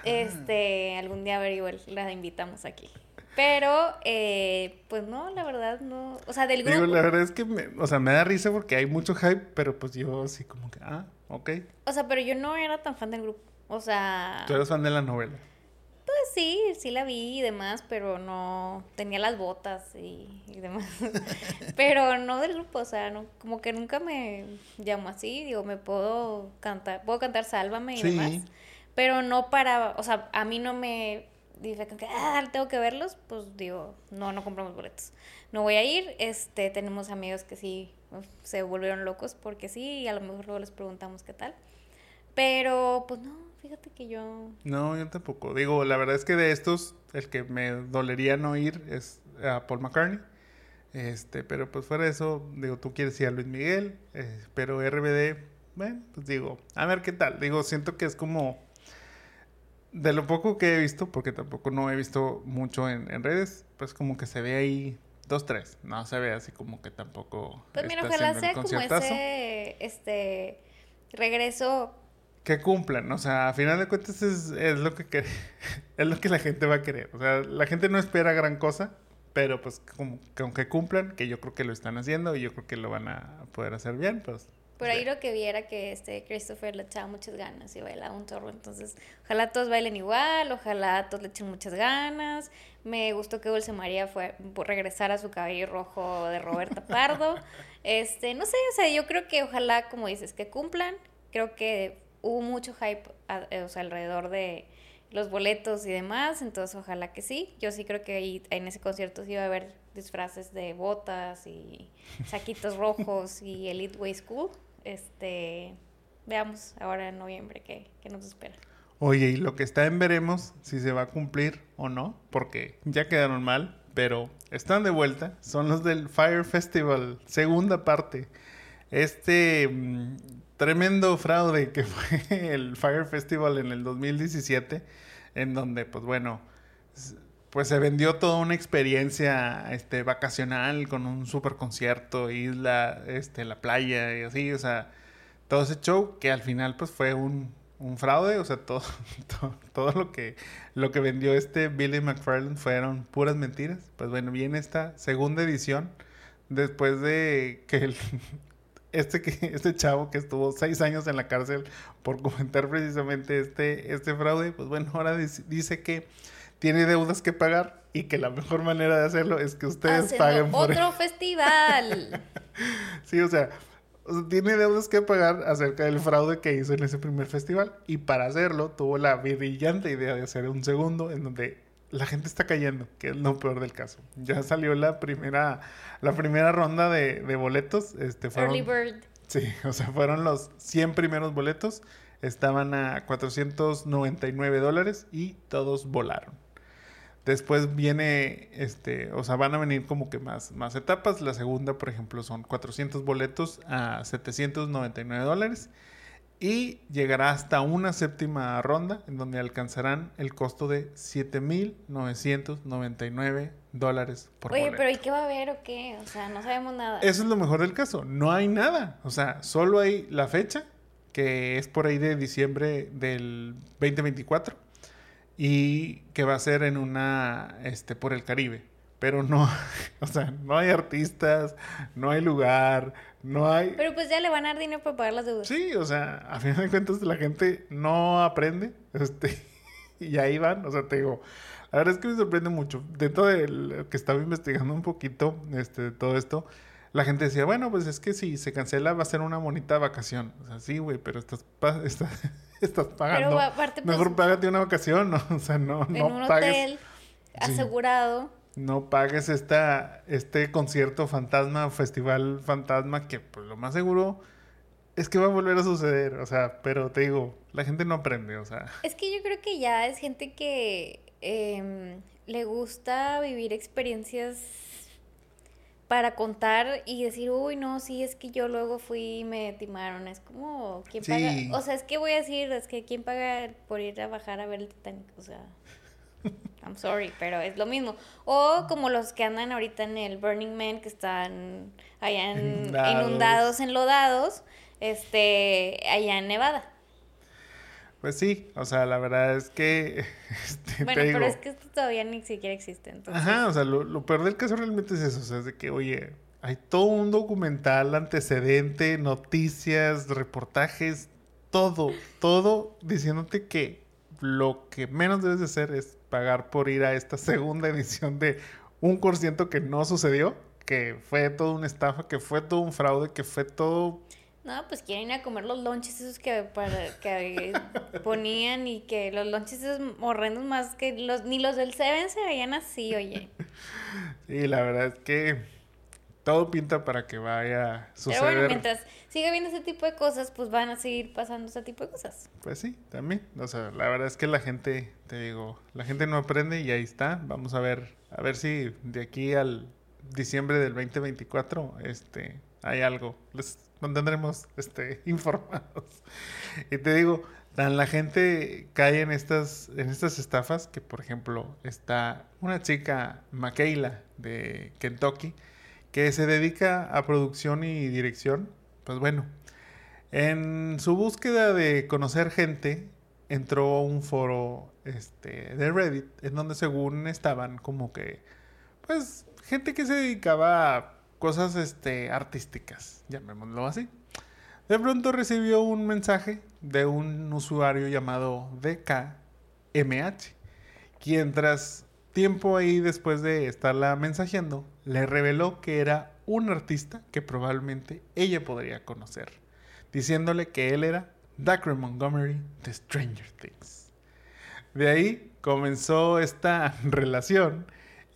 Este, algún día a ver, igual la invitamos aquí. Pero, eh, pues no, la verdad no. O sea, del grupo. Digo, la verdad es que, me, o sea, me da risa porque hay mucho hype, pero pues yo así como que, ah, ok. O sea, pero yo no era tan fan del grupo. O sea, Tú eres fan de la novela. pues sí, sí la vi y demás, pero no tenía las botas y, y demás. pero no del grupo, o sea, no, como que nunca me llamó así. Digo, me puedo cantar, puedo cantar Sálvame y Sí. demás. Pero no para, o sea, a mí no me dice que ah, tengo que verlos, pues digo, no, no compramos boletos. No voy a ir, este, tenemos amigos que sí se volvieron locos porque sí, y a lo mejor luego les preguntamos qué tal. Pero, pues no, fíjate que yo... No, yo tampoco. Digo, la verdad es que de estos, el que me dolería no ir es a Paul McCartney. Este, pero pues fuera de eso, digo, tú quieres ir a Luis Miguel, eh, pero RBD, bueno, pues digo, a ver qué tal. Digo, siento que es como de lo poco que he visto, porque tampoco no he visto mucho en, en redes, pues como que se ve ahí dos, tres. No se ve así como que tampoco. Pues mira, ojalá sea como ese este regreso. Que cumplan, o sea, a final de cuentas es, es lo que es lo que la gente va a querer. O sea, la gente no espera gran cosa, pero pues como que aunque cumplan, que yo creo que lo están haciendo y yo creo que lo van a poder hacer bien, pues por ahí lo que viera que este Christopher le echaba muchas ganas y bailaba un chorro. Entonces, ojalá todos bailen igual, ojalá todos le echen muchas ganas. Me gustó que Dulce María fue regresar a su cabello rojo de Roberta Pardo. Este, no sé, o sea, yo creo que ojalá, como dices, que cumplan. Creo que hubo mucho hype eh, o sea, alrededor de los boletos y demás, entonces ojalá que sí. Yo sí creo que ahí en ese concierto sí iba a haber disfraces de botas y saquitos rojos y Elite Way School. Este, veamos ahora en noviembre qué, nos espera. Oye, y lo que está en veremos si se va a cumplir o no, porque ya quedaron mal, pero están de vuelta. Son los del Fire Festival, segunda parte. Este mm, tremendo fraude que fue el Fire Festival en el 2017, en donde, pues bueno, pues se vendió toda una experiencia este, vacacional con un super concierto, isla, este, la playa y así, o sea, todo ese show que al final pues fue un, un fraude, o sea, todo, todo, lo, que, lo que vendió este Billy McFarland fueron puras mentiras. Pues bueno, viene esta segunda edición después de que el, este, que, este chavo que estuvo seis años en la cárcel por comentar precisamente este, este fraude, pues bueno, ahora dice que tiene deudas que pagar y que la mejor manera de hacerlo es que ustedes paguen por otro festival. sí, o sea, tiene deudas que pagar acerca del fraude que hizo en ese primer festival y para hacerlo tuvo la brillante idea de hacer un segundo en donde la gente está cayendo, que es lo peor del caso. Ya salió la primera la primera ronda de, de boletos, este fueron Early Bird. Sí, o sea, fueron los 100 primeros boletos, estaban a 499 dólares y todos volaron. Después viene, este, o sea, van a venir como que más, más etapas. La segunda, por ejemplo, son 400 boletos a 799 dólares. Y llegará hasta una séptima ronda en donde alcanzarán el costo de 7.999 dólares por Oye, pero ¿y qué va a haber o qué? O sea, no sabemos nada. Eso es lo mejor del caso. No hay nada. O sea, solo hay la fecha, que es por ahí de diciembre del 2024 y que va a ser en una, este, por el Caribe. Pero no, o sea, no hay artistas, no hay lugar, no hay... Pero pues ya le van a dar dinero para pagar las deudas. Sí, o sea, a fin de cuentas la gente no aprende, este, y ahí van, o sea, te digo, la verdad es que me sorprende mucho. Dentro de lo que estaba investigando un poquito, este, de todo esto, la gente decía, bueno, pues es que si se cancela va a ser una bonita vacación. O sea, sí, güey, pero estás, estás, estás pagando. Pero aparte, pues, Mejor págate una vacación, ¿no? O sea, no, en un hotel asegurado. No pagues esta, este concierto fantasma, festival fantasma, que pues lo más seguro es que va a volver a suceder. O sea, pero te digo, la gente no aprende, o sea. Es que yo creo que ya es gente que eh, le gusta vivir experiencias para contar y decir, uy, no, sí, es que yo luego fui y me timaron. Es como, ¿quién paga? O sea, es que voy a decir, es que ¿quién paga por ir a bajar a ver el Titanic? O sea, I'm sorry, pero es lo mismo. O como los que andan ahorita en el Burning Man, que están allá en, inundados, enlodados, este, allá en Nevada. Pues sí, o sea, la verdad es que... Este, bueno, pero es que esto todavía ni siquiera existe. Entonces... Ajá, o sea, lo, peor del caso realmente es eso, o sea, es de que, oye, hay todo un documental, antecedente, noticias, reportajes, todo, todo diciéndote que lo que menos debes de hacer es pagar por ir a esta segunda edición de un concierto que no sucedió, que fue todo una estafa, que fue todo un fraude, que fue todo no, pues quieren ir a comer los lonches esos que, para, que ponían y que los lonches esos horrendos más que los ni los del Seven se veían así, oye. Sí, la verdad es que todo pinta para que vaya a suceder. Pero bueno, mientras siga viendo ese tipo de cosas, pues van a seguir pasando ese tipo de cosas. Pues sí, también. O sea, la verdad es que la gente, te digo, la gente no aprende y ahí está. Vamos a ver, a ver si de aquí al diciembre del 2024, este, hay algo. Les mantendremos este, informados. Y te digo, la gente cae en estas, en estas estafas, que por ejemplo está una chica, Makayla, de Kentucky, que se dedica a producción y dirección. Pues bueno, en su búsqueda de conocer gente, entró a un foro este, de Reddit, en donde según estaban como que, pues, gente que se dedicaba a cosas este, artísticas, llamémoslo así. De pronto recibió un mensaje de un usuario llamado DKMH, quien tras tiempo ahí después de estarla mensajeando, le reveló que era un artista que probablemente ella podría conocer, diciéndole que él era Dacre Montgomery de Stranger Things. De ahí comenzó esta relación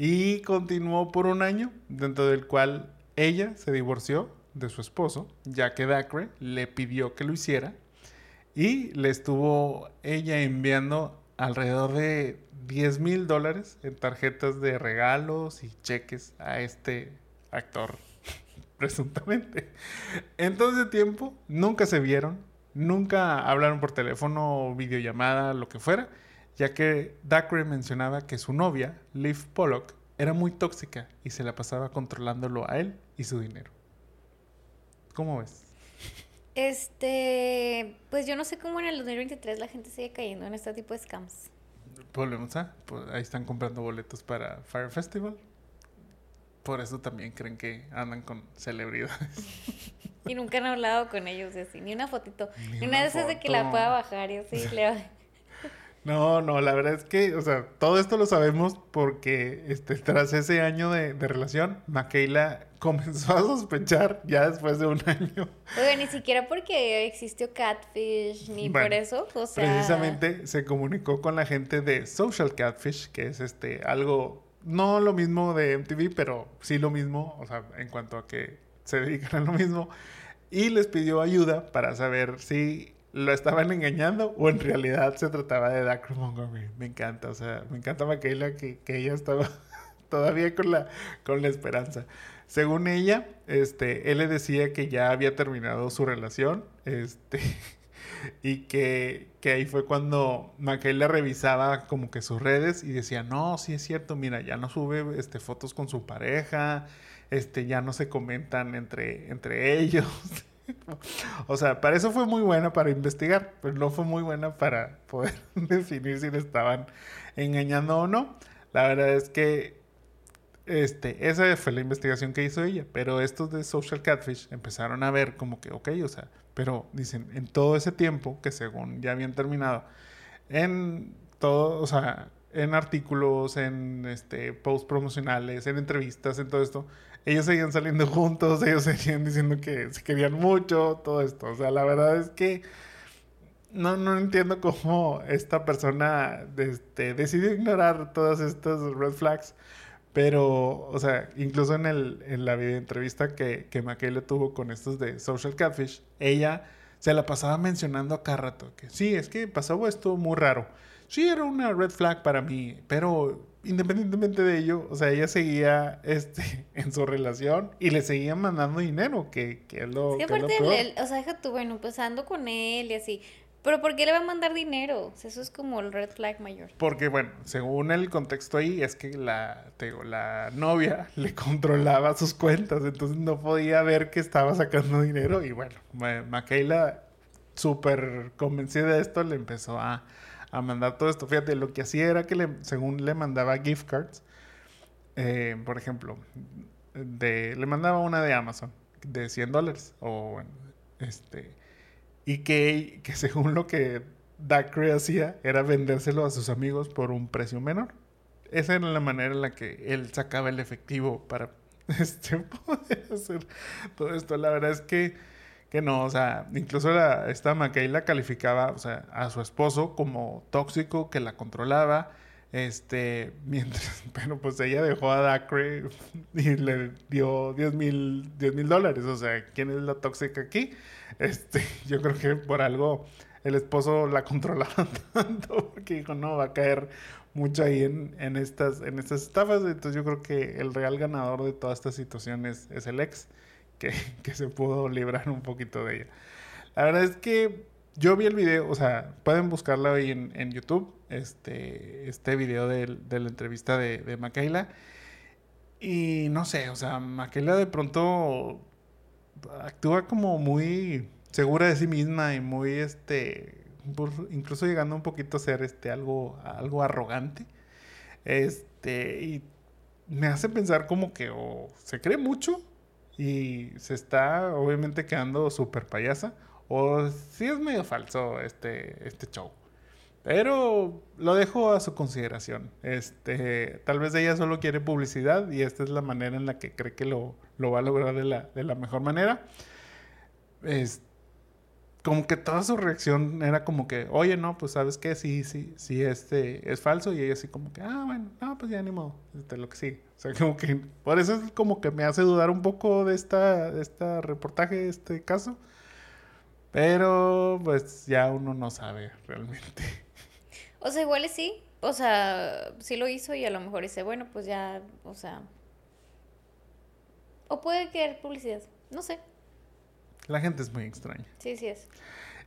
y continuó por un año, dentro del cual ella se divorció de su esposo, ya que Dacre le pidió que lo hiciera y le estuvo ella enviando alrededor de 10 mil dólares en tarjetas de regalos y cheques a este actor, presuntamente. En todo ese tiempo nunca se vieron, nunca hablaron por teléfono, videollamada, lo que fuera, ya que Dacre mencionaba que su novia, Liv Pollock, era muy tóxica y se la pasaba controlándolo a él y su dinero. ¿Cómo ves? Este, pues yo no sé cómo en el 2023 la gente sigue cayendo en este tipo de scams. Volvemos a, pues ahí están comprando boletos para Fire Festival. Por eso también creen que andan con celebridades. y nunca han hablado con ellos así, ni una fotito. Ni, una, de esas de que la pueda bajar y así le No, no, la verdad es que, o sea, todo esto lo sabemos porque este, tras ese año de, de relación, Makayla comenzó a sospechar ya después de un año. Oye, ni siquiera porque existió Catfish, ni por eso, o sea... Precisamente se comunicó con la gente de Social Catfish, que es este, algo, no lo mismo de MTV, pero sí lo mismo, o sea, en cuanto a que se dedican a lo mismo, y les pidió ayuda para saber si lo estaban engañando o en realidad se trataba de Dacre Montgomery. Me encanta, o sea, me encanta Michaela que, que ella estaba todavía con la, con la esperanza. Según ella, este, él le decía que ya había terminado su relación, este, y que, que ahí fue cuando Michaela revisaba como que sus redes y decía, no, sí es cierto, mira, ya no sube este, fotos con su pareja, este, ya no se comentan entre, entre ellos. o sea, para eso fue muy buena para investigar, pero no fue muy buena para poder definir si le estaban engañando o no. La verdad es que este, esa fue la investigación que hizo ella, pero estos de Social Catfish empezaron a ver como que, ok, o sea, pero dicen, en todo ese tiempo que según ya habían terminado, en todo, o sea, en artículos, en este, posts promocionales, en entrevistas, en todo esto, ellos seguían saliendo juntos, ellos seguían diciendo que se querían mucho, todo esto. O sea, la verdad es que no, no entiendo cómo esta persona este, decidió ignorar todas estas red flags. Pero, o sea, incluso en, el, en la video entrevista que, que McKay tuvo con estos de Social Catfish, ella se la pasaba mencionando a cada rato que sí, es que pasó esto muy raro. Sí, era una red flag para mí, pero independientemente de ello, o sea, ella seguía este, en su relación y le seguía mandando dinero, que, que es lo, sí, aparte, o sea, deja tú, bueno, pues ando con él y así. Pero ¿por qué le va a mandar dinero? Eso es como el red flag mayor. Porque, bueno, según el contexto ahí, es que la, te digo, la novia le controlaba sus cuentas, entonces no podía ver que estaba sacando dinero. Y bueno, Makayla, súper convencida de esto, le empezó a, a mandar todo esto. Fíjate, lo que hacía era que le, según le mandaba gift cards, eh, por ejemplo, le mandaba una de Amazon de 100 dólares. O bueno, este. Y que, que según lo que Dacre hacía, era vendérselo a sus amigos por un precio menor. Esa era la manera en la que él sacaba el efectivo para este, poder hacer todo esto. La verdad es que que no, o sea, incluso la, esta McKay la calificaba, o sea, a su esposo como tóxico, que la controlaba, este, mientras, pero pues ella dejó a Dacre y le dio 10 mil dólares, o sea, ¿quién es la tóxica aquí? Este, yo creo que por algo el esposo la controlaba tanto, porque dijo, no, va a caer mucho ahí en, estas, en estas estafas, entonces yo creo que el real ganador de toda esta situación es el ex. que, se pudo librar un poquito de ella. La verdad es que yo vi el video, o sea, pueden buscarlo ahí en, en YouTube, este, este video de, de la entrevista de, de. Y no sé, o sea, Michaela de pronto actúa como muy segura de sí misma y muy, este, incluso llegando un poquito a ser, este, algo, algo arrogante. Este, y me hace pensar como que o se cree mucho y se está obviamente quedando súper payasa o sí es medio falso este, este show. Pero lo dejo a su consideración. Este, tal vez ella solo quiere publicidad y esta es la manera en la que cree que lo, lo va a lograr de la, de la mejor manera. Es, como que toda su reacción era como que, oye, no, pues sabes qué, sí, sí, sí, este es falso. Y ella así como que, ah, bueno, no, pues ya ni modo, este, lo que sí. O sea, como que, por eso es como que me hace dudar un poco de esta, de esta reportaje, de este caso. Pero, pues ya uno no sabe realmente. O sea, igual sí. O sea, sí lo hizo y a lo mejor dice, bueno, pues ya, o sea. O puede querer publicidad. No sé. La gente es muy extraña. Sí, sí es.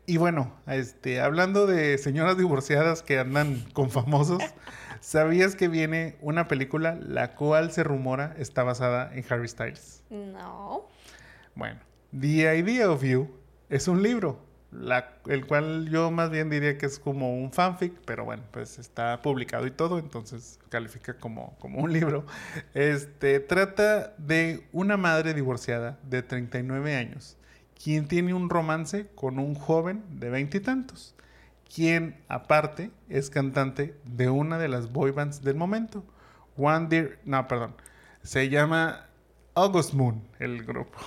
Y bueno, este, hablando de señoras divorciadas que andan con famosos, ¿sabías que viene una película la cual se rumora está basada en Harry Styles? No. Bueno, The Idea of You es un libro el cual yo más bien diría que es como un fanfic, pero bueno, pues está publicado y todo, entonces califica como, como un libro. Este trata de una madre divorciada de 39 años, quien tiene un romance con un joven de veintitantos, quien aparte es cantante de una de las boy bands del momento. One Dear, no, perdón, se llama August Moon, el grupo.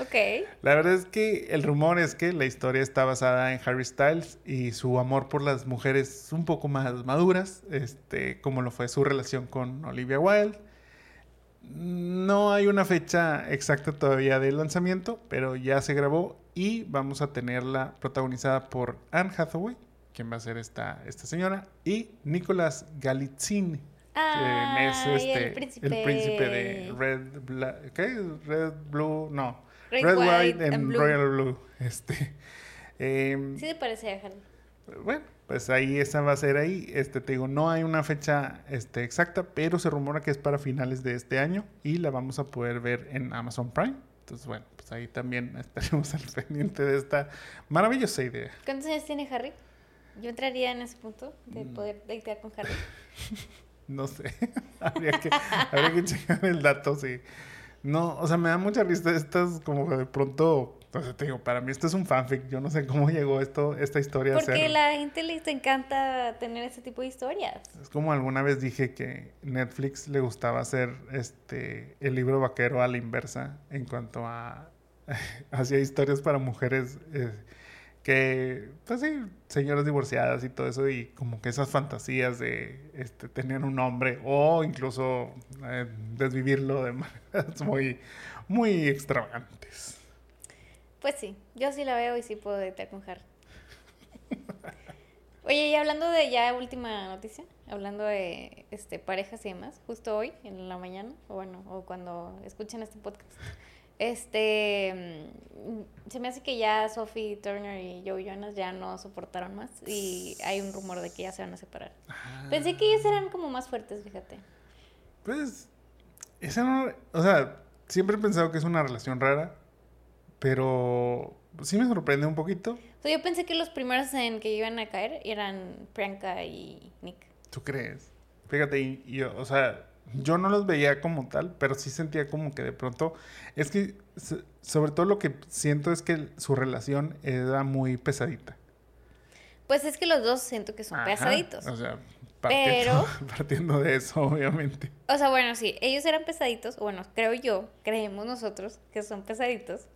Ok. La verdad es que el rumor es que la historia está basada en Harry Styles y su amor por las mujeres un poco más maduras, este, como lo fue su relación con Olivia Wilde. No hay una fecha exacta todavía del lanzamiento, pero ya se grabó y vamos a tenerla protagonizada por Anne Hathaway, quien va a ser esta, esta señora, y Nicolas Galitzini. Ah, es este, el príncipe. el príncipe de Red, Bla- ¿qué? Red, Blue, no. Red, Red, white, White, and, and blue. Royal Blue. Este, em, Sí se parece bueno, pues ahí esa va a ser ahí. Este, te digo, no hay una fecha este, exacta, pero se rumora que es para finales de este año y la vamos a poder ver en Amazon Prime. Entonces, bueno, pues ahí también estaremos al pendiente de esta maravillosa idea. ¿Cuántos años tiene Harry? Yo entraría en ese punto de Mm. poder datear con Harry. No sé, habría, que, habría que checar el dato, sí. No, o sea, me da mucha risa estas como de pronto, sea, te digo, para mí esto es un fanfic, yo no sé cómo llegó esto, esta historia a Porque ser... la gente les encanta tener ese tipo de historias. Es como alguna vez dije que Netflix le gustaba hacer este el libro vaquero a la inversa en cuanto a hacía historias para mujeres eh, que pues sí, señoras divorciadas y todo eso y como que esas fantasías de este tener un hombre o incluso eh, desvivirlo de maneras muy muy extravagantes. Pues sí, yo sí la veo y sí puedo datear con Harry. Oye, y hablando de ya última noticia, hablando de este parejas y demás, justo hoy en la mañana, o bueno, o cuando escuchen este podcast, este mm, se me hace que ya Sophie Turner y Joe Jonas ya no soportaron más y hay un rumor de que ya se van a separar. Pensé que ellos eran como más fuertes, fíjate. Pues, esa no, o sea, siempre he pensado que es una relación rara, pero sí me sorprende un poquito. Yo pensé que los primeros en que iban a caer eran Priyanka y Nick. ¿Tú crees? Fíjate, y, y yo, o sea, yo no los veía como tal, pero sí sentía como que de pronto, es que sobre todo lo que siento es que su relación era muy pesadita. Pues es que los dos siento que son Ajá, pesaditos. O sea, partiendo, Pero- partiendo de eso, obviamente. O sea, bueno, sí, ellos eran pesaditos, bueno, creo yo, creemos nosotros que son pesaditos.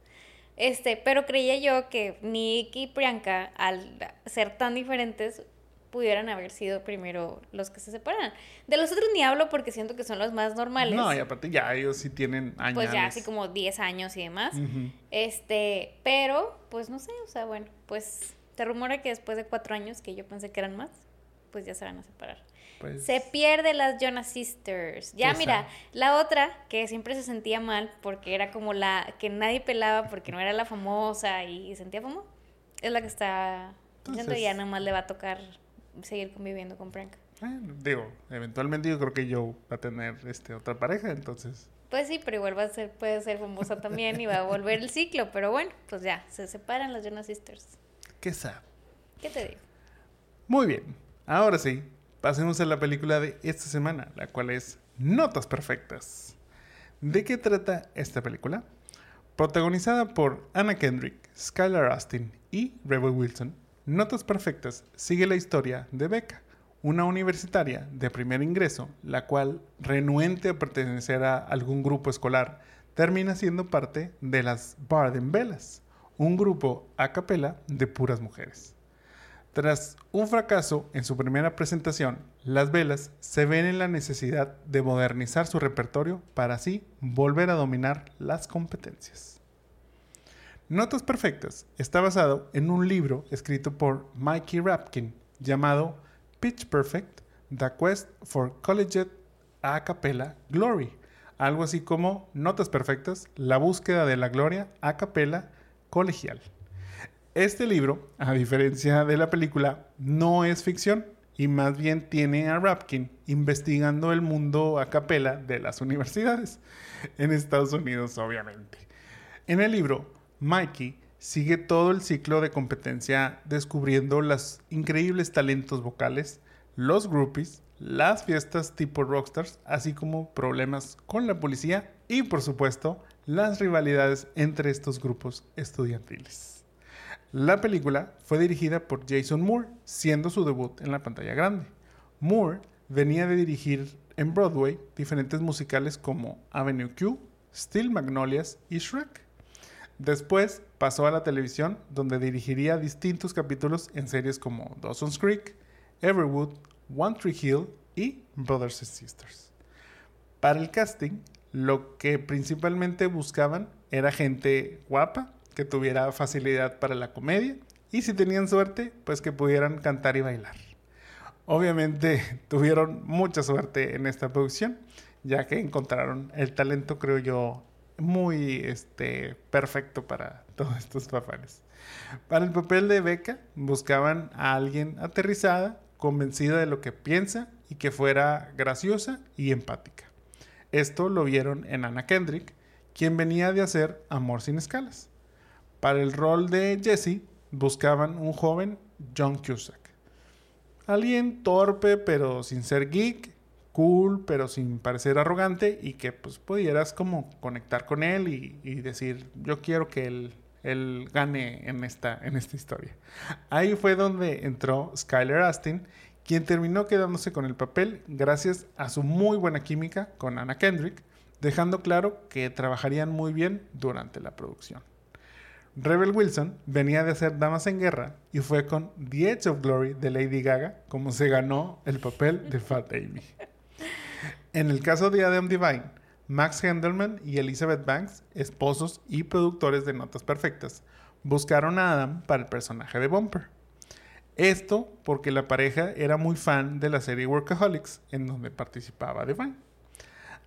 Este, pero creía yo que Nick y Priyanka, al ser tan diferentes, pudieran haber sido primero los que se separaran. De los otros ni hablo porque siento que son los más normales. No, y aparte ya ellos sí tienen años. pues ya así como 10 años y demás. Este, pero, pues no sé, o sea, bueno, pues se rumora que después de cuatro años, que yo pensé que eran más, pues ya se van a separar. Pues, Se pierde las Jonas Sisters. Ya, mira, la otra que siempre se sentía mal porque era como la que nadie pelaba porque no era la famosa y sentía famoso. Es la que está Entonces- y ya nomás le va a tocar seguir conviviendo con Frank. Bueno, digo, eventualmente yo creo que Joe va a tener este, otra pareja, entonces... Pues sí, pero igual va a ser, puede ser famosa también y va a volver el ciclo. Pero bueno, pues ya, se separan las Jonas Sisters. ¿Qué sabe? ¿Qué te digo? Muy bien, ahora sí, pasemos a la película de esta semana, la cual es Notas Perfectas. ¿De qué trata esta película? Protagonizada por Anna Kendrick, Skylar Astin y Rebel Wilson, Notas Perfectas sigue la historia de Becca, una universitaria de primer ingreso, la cual, renuente a pertenecer a algún grupo escolar, termina siendo parte de las Barden Bellas, un grupo a capela de puras mujeres. Tras un fracaso en su primera presentación, las velas se ven en la necesidad de modernizar su repertorio para así volver a dominar las competencias. Notas Perfectas está basado en un libro escrito por Mikey Rapkin llamado Pitch Perfect: The Quest for Collegiate A Cappella Glory, algo así como Notas Perfectas: La búsqueda de la gloria a capela colegial. Este libro, a diferencia de la película, no es ficción y más bien tiene a Rapkin investigando el mundo a capela de las universidades, en Estados Unidos obviamente. En el libro, Mikey sigue todo el ciclo de competencia descubriendo los increíbles talentos vocales, los groupies, las fiestas tipo rockstars, así como problemas con la policía y por supuesto las rivalidades entre estos grupos estudiantiles. La película fue dirigida por Jason Moore, siendo su debut en la pantalla grande. Moore venía de dirigir en Broadway diferentes musicales como Avenue Q, Steel Magnolias y Shrek. Después pasó a la televisión, donde dirigiría distintos capítulos en series como Dawson's Creek, Everwood, One Tree Hill y Brothers and Sisters. Para el casting, lo que principalmente buscaban era gente guapa, que tuviera facilidad para la comedia y si tenían suerte, pues que pudieran cantar y bailar. Obviamente tuvieron mucha suerte en esta producción, ya que encontraron el talento, creo yo, muy este, perfecto para todos estos papeles. Para el papel de Becca, buscaban a alguien aterrizada, convencida de lo que piensa y que fuera graciosa y empática. Esto lo vieron en Anna Kendrick, quien venía de hacer Amor sin escalas. Para el rol de Jesse, buscaban un joven John Cusack. Alguien torpe pero sin ser geek, cool pero sin parecer arrogante y que pues pudieras como conectar con él y, decir yo quiero que él, él gane en esta, en esta historia. Ahí fue donde entró Skylar Astin, quien terminó quedándose con el papel gracias a su muy buena química con Anna Kendrick, dejando claro que trabajarían muy bien durante la producción. Rebel Wilson venía de hacer Damas en Guerra y fue con The Edge of Glory de Lady Gaga como se ganó el papel de Fat Amy. En el caso de Adam Devine, Max Hendelman y Elizabeth Banks, esposos y productores de Notas Perfectas, buscaron a Adam para el personaje de Bumper. Esto porque la pareja era muy fan de la serie Workaholics, en donde participaba Devine.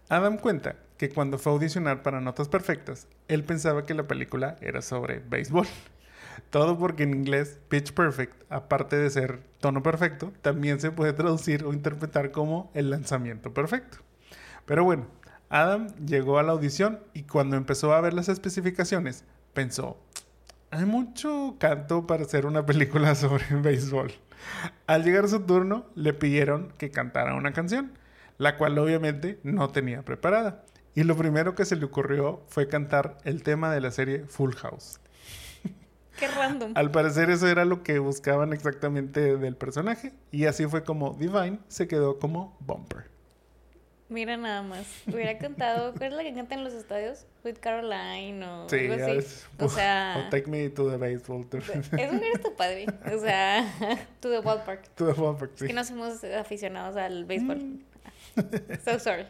Adam cuenta que cuando fue a audicionar para Notas Perfectas, él pensaba que la película era sobre béisbol. Todo porque en inglés Pitch Perfect, aparte de ser tono perfecto, también se puede traducir o interpretar como el lanzamiento perfecto. Pero bueno, Adam llegó a la audición y cuando empezó a ver las especificaciones, pensó, hay mucho canto para hacer una película sobre béisbol. Al llegar su turno, le pidieron que cantara una canción, la cual obviamente no tenía preparada. Y lo primero que se le ocurrió fue cantar el tema de la serie Full House. Qué random. Al parecer eso era lo que buscaban exactamente del personaje y así fue como Divine se quedó como Bumper. Mira nada más. Hubiera cantado. ¿Cuál es la que canta en los estadios? With Caroline o Sí, algo así. O sea. O Take Me to the Baseball. To, Eso hubiera estado padre. O sea, to the ballpark. to the ballpark, sí. Es que no somos aficionados al béisbol. Mm. So sorry.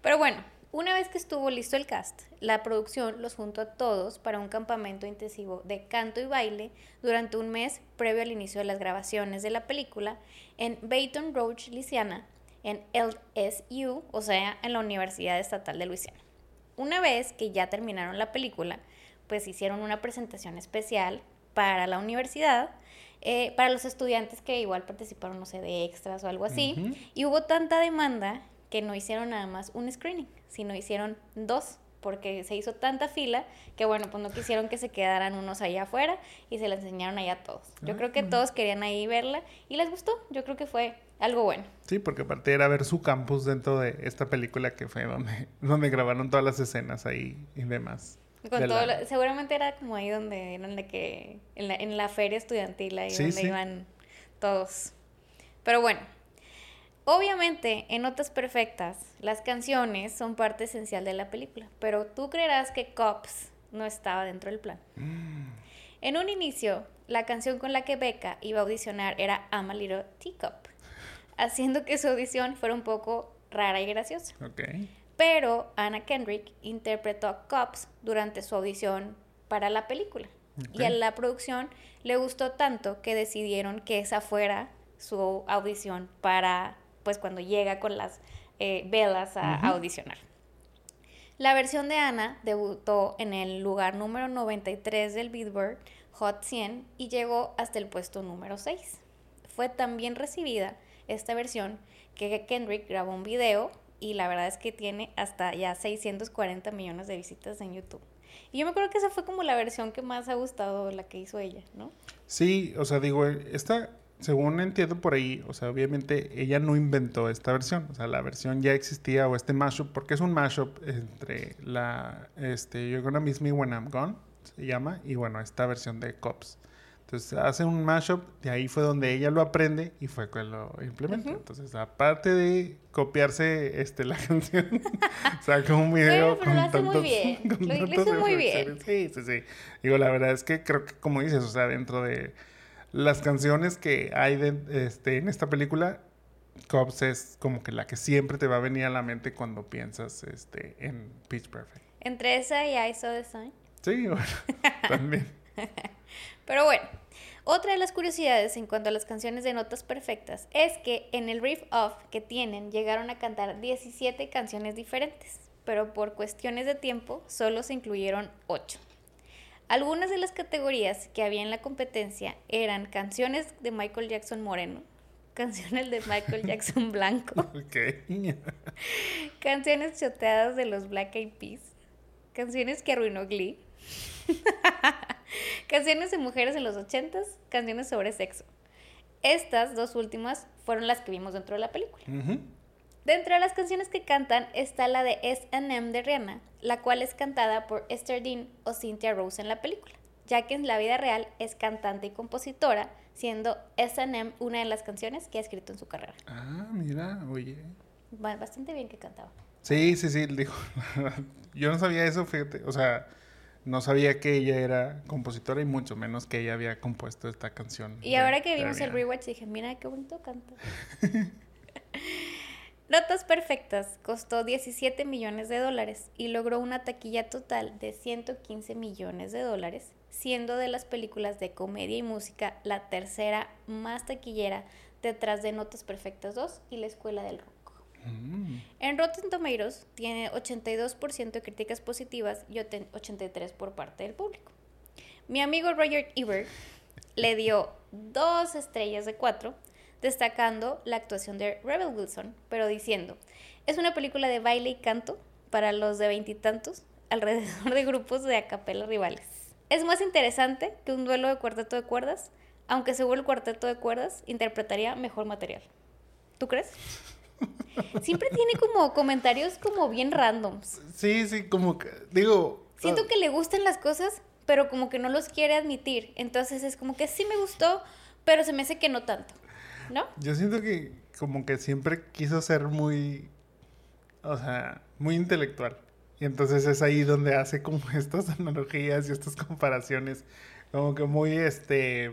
Pero bueno, una vez que estuvo listo el cast, la producción los juntó a todos para un campamento intensivo de canto y baile durante un mes previo al inicio de las grabaciones de la película en Baton Rouge, Louisiana, en LSU, o sea, en la Universidad Estatal de Luisiana. Una vez que ya terminaron la película, pues hicieron una presentación especial para la universidad, eh, para los estudiantes que igual participaron, no sé, de extras o algo así. Y hubo tanta demanda que no hicieron nada más un screening, sino hicieron dos porque se hizo tanta fila que bueno, pues no quisieron que se quedaran unos allá afuera y se la enseñaron allá a todos. Yo creo que ah. todos querían ahí verla y les gustó. Yo creo que fue algo bueno. Sí, porque aparte era ver su campus dentro de esta película que fue donde, donde grabaron todas las escenas ahí y demás. Con todo seguramente era como ahí donde, donde que, en la, en la feria estudiantil, ahí donde iban todos. Pero bueno, Obviamente, en Notas Perfectas, las canciones son parte esencial de la película, pero tú creerás que Cops no estaba dentro del plan. Mm. En un inicio, la canción con la que Becca iba a audicionar era I'm a Little Teacup, haciendo que su audición fuera un poco rara y graciosa. Pero Anna Kendrick interpretó a Cops durante su audición para la película. Y a la producción le gustó tanto que decidieron que esa fuera su audición para pues cuando llega con las eh, velas a, audicionar. La versión de Ana debutó en el lugar número 93 del Billboard Hot 100 y llegó hasta el puesto número 6. Fue tan bien recibida esta versión que Kendrick grabó un video y la verdad es que tiene hasta ya 640 millones de visitas en YouTube. Y yo me acuerdo que esa fue como la versión que más ha gustado, la que hizo ella, ¿no? Sí, o sea, digo, esta según entiendo por ahí, o sea, obviamente ella no inventó esta versión, o sea, la versión ya existía o este mashup, porque es un mashup entre la, este, You're Gonna Miss Me When I'm Gone, se llama, y bueno, esta versión de Cops. Entonces hace un mashup, de ahí fue donde ella lo aprende y fue que lo implementó. Entonces, aparte de copiarse este, la canción, saca un video con lo hace muy bien. lo hizo muy bien. Sí, sí, sí. Digo, la verdad es que creo que, como dices, o sea, dentro de las canciones que hay de, este, en esta película, Cops es como que la que siempre te va a venir a la mente cuando piensas este, en Pitch Perfect. Entre esa y I Saw the Sign. Sí, bueno, también. Pero bueno, otra de las curiosidades en cuanto a las canciones de notas perfectas es que en el riff off que tienen llegaron a cantar 17 canciones diferentes, pero por cuestiones de tiempo solo se incluyeron 8. Algunas de las categorías que había en la competencia eran canciones de Michael Jackson moreno, canciones de Michael Jackson blanco, canciones choteadas de los Black Eyed Peas, canciones que arruinó Glee, canciones de mujeres en los ochentas, canciones sobre sexo. Estas dos últimas fueron las que vimos dentro de la película. Dentro de las canciones que cantan está la de S&M de Rihanna, la cual es cantada por Esther Dean o Cynthia Rose en la película, ya que en la vida real es cantante y compositora, siendo S&M una de las canciones que ha escrito en su carrera. Ah, mira, oye. Bastante bien que cantaba. Sí, sí, sí, dijo. Yo no sabía eso, fíjate, o sea, no sabía que ella era compositora y mucho menos que ella había compuesto esta canción. Y ahora que vimos el rewatch dije, mira qué bonito canta. Notas Perfectas costó 17 millones de dólares y logró una taquilla total de 115 millones de dólares, siendo de las películas de comedia y música la tercera más taquillera detrás de Notas Perfectas 2 y La Escuela del Rock. Mm. En Rotten Tomatoes tiene 82% de críticas positivas y 83% por parte del público. Mi amigo Roger Ebert le dio dos estrellas de cuatro destacando la actuación de Rebel Wilson, pero diciendo, es una película de baile y canto para los de veintitantos alrededor de grupos de acapella rivales. Es más interesante que un duelo de cuarteto de cuerdas, aunque según el cuarteto de cuerdas interpretaría mejor material. ¿Tú crees? Siempre tiene como comentarios como bien randoms. Sí, sí, como que digo... Siento ah. que le gustan las cosas, pero como que no los quiere admitir. Entonces es como que sí me gustó, pero se me hace que no tanto. ¿no? Yo siento que como que siempre quiso ser muy, o sea, muy intelectual. Y entonces es ahí donde hace como estas analogías y estas comparaciones, como que muy, este,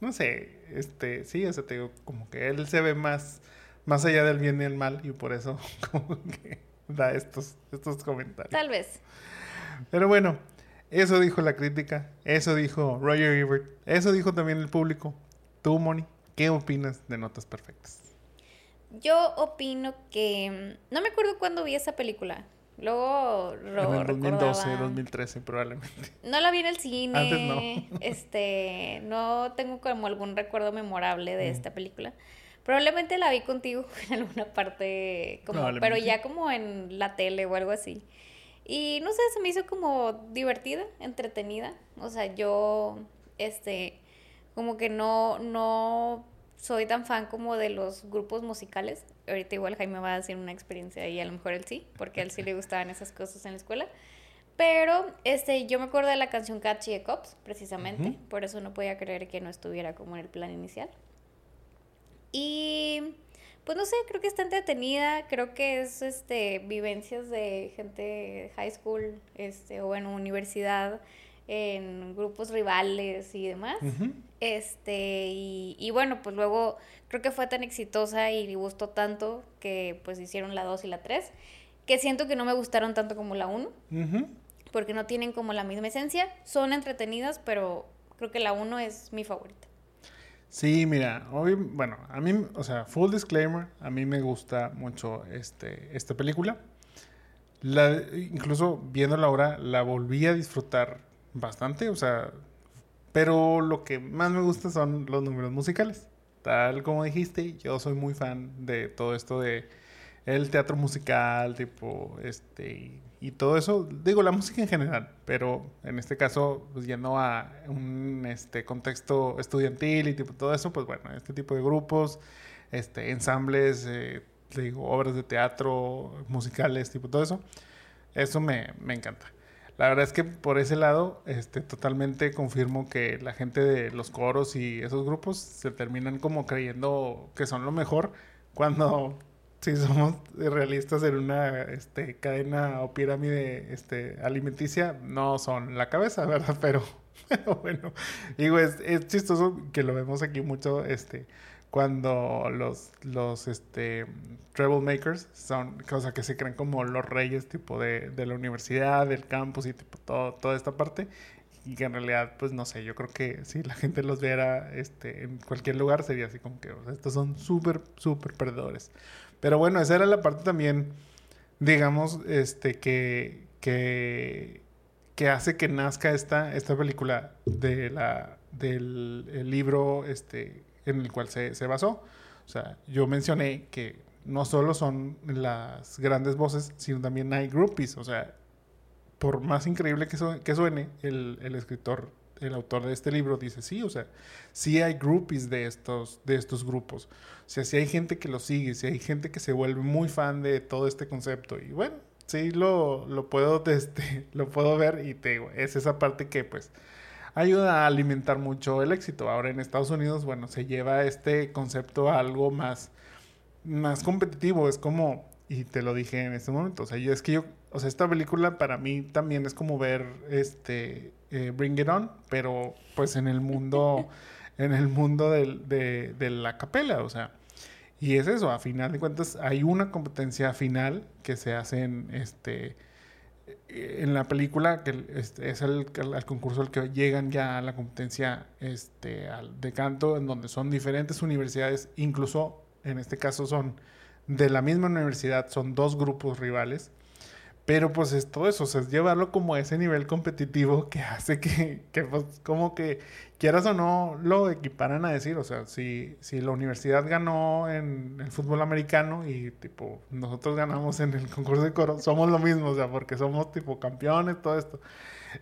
no sé, este, sí, o sea, te digo, como que él se ve más, más allá del bien y el mal y por eso como que da estos, estos comentarios. Tal vez. Pero bueno, eso dijo la crítica, eso dijo Roger Ebert, eso dijo también el público. Tú, Moni. ¿Qué opinas de Notas Perfectas? Yo opino que... Mm, no me acuerdo cuándo vi esa película, Luego En el 2012, 2013 probablemente. No la vi en el cine. Antes no. Este, no tengo como algún recuerdo memorable de esta película. Probablemente la vi contigo en alguna parte, como, pero ya como en la tele o algo así. Y no sé, se me hizo como divertida, entretenida. O sea, yo, este, como que no, no soy tan fan como de los grupos musicales. Ahorita igual Jaime va a decir una experiencia y a lo mejor él sí, porque a él sí le gustaban esas cosas en la escuela. Pero este, yo me acuerdo de la canción Catchy de Cops, precisamente. Por eso no podía creer que no estuviera como en el plan inicial. Y pues no sé, creo que está entretenida, creo que es este vivencias de gente high school, este, o en universidad, en grupos rivales y demás. Este, y, y bueno, pues luego creo que fue tan exitosa y gustó tanto que pues hicieron la 2 y la 3, que siento que no me gustaron tanto como la 1, Ujú. porque no tienen como la misma esencia, son entretenidas, pero creo que la 1 es mi favorita. Sí, mira, obvio, bueno, a mí, o sea, full disclaimer, a mí me gusta mucho este, esta película. La, incluso viéndola ahora, la volví a disfrutar bastante, o sea, pero lo que más me gusta son los números musicales. Tal como dijiste, yo soy muy fan de todo esto de el teatro musical, tipo, este, y, todo eso, digo, la música en general, pero en este caso, pues yendo a un este, contexto estudiantil y tipo todo eso, pues bueno, este tipo de grupos, este, ensambles, eh, digo, obras de teatro, musicales, tipo todo eso, eso me, me encanta. La verdad es que por ese lado, este, totalmente confirmo que la gente de los coros y esos grupos se terminan como creyendo que son lo mejor cuando si somos realistas en una este, cadena o pirámide este, alimenticia, no son la cabeza, ¿verdad? Pero, pero bueno, digo, es, chistoso que lo vemos aquí mucho, este, cuando los, los, este, troublemakers son, o sea, que se creen como los reyes, tipo, de, de la universidad, del campus y tipo, todo, toda esta parte. Y que en realidad, pues no sé, yo creo que si la gente los viera este, en cualquier lugar sería así como que o sea, estos son súper, súper perdedores. Pero bueno, esa era la parte también, digamos, este, que, que, que hace que nazca esta, esta película de la, del el libro este, en el cual se, se basó. O sea, yo mencioné que no solo son las grandes voces, sino también hay groupies. O sea, por más increíble que, su- que suene, el, el escritor, el autor de este libro dice, sí, o sea, sí hay groupies de estos, de estos grupos. O sea, sí hay gente que lo sigue, sí hay gente que se vuelve muy fan de todo este concepto. Y bueno, sí lo, lo puedo, este, lo puedo ver y te digo, es esa parte que pues ayuda a alimentar mucho el éxito. Ahora en Estados Unidos, bueno, se lleva este concepto a algo más, más competitivo. Es como, y te lo dije en este momento, o sea, yo es que yo, o sea, esta película para mí también es como ver este eh, Bring It On, pero pues en el mundo, en el mundo del- de, de la capela, o sea. Y es eso, a final de cuentas hay una competencia final que se hace en este en la película que este, es el, el- el concurso al que llegan ya a la competencia este al- de canto en donde son diferentes universidades, incluso en este caso son de la misma universidad, son dos grupos rivales. Pero pues es todo eso, o sea, es llevarlo como a ese nivel competitivo que hace que, pues como que quieras o no lo equiparan a decir, o sea, si, si la universidad ganó en el fútbol americano y tipo nosotros ganamos en el concurso de coro, somos lo mismo, o sea, porque somos tipo campeones, todo esto.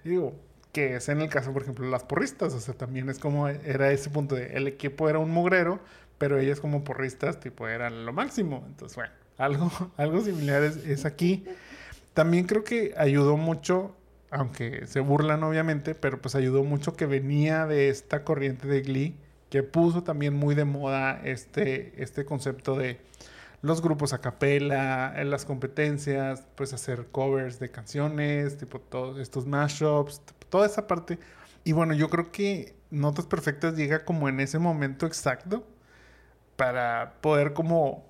Digo, que es en el caso, por ejemplo, las porristas, o sea, también es como era ese punto de el equipo era un mugrero, pero ellas como porristas tipo eran lo máximo, entonces bueno, algo, algo similar es, es aquí. También creo que ayudó mucho, aunque se burlan obviamente, pero pues ayudó mucho que venía de esta corriente de Glee, que puso también muy de moda este, este concepto de los grupos a capela, en las competencias, pues hacer covers de canciones, tipo todos estos mashups, toda esa parte. Y bueno, yo creo que Notas Perfectas llega como en ese momento exacto para poder como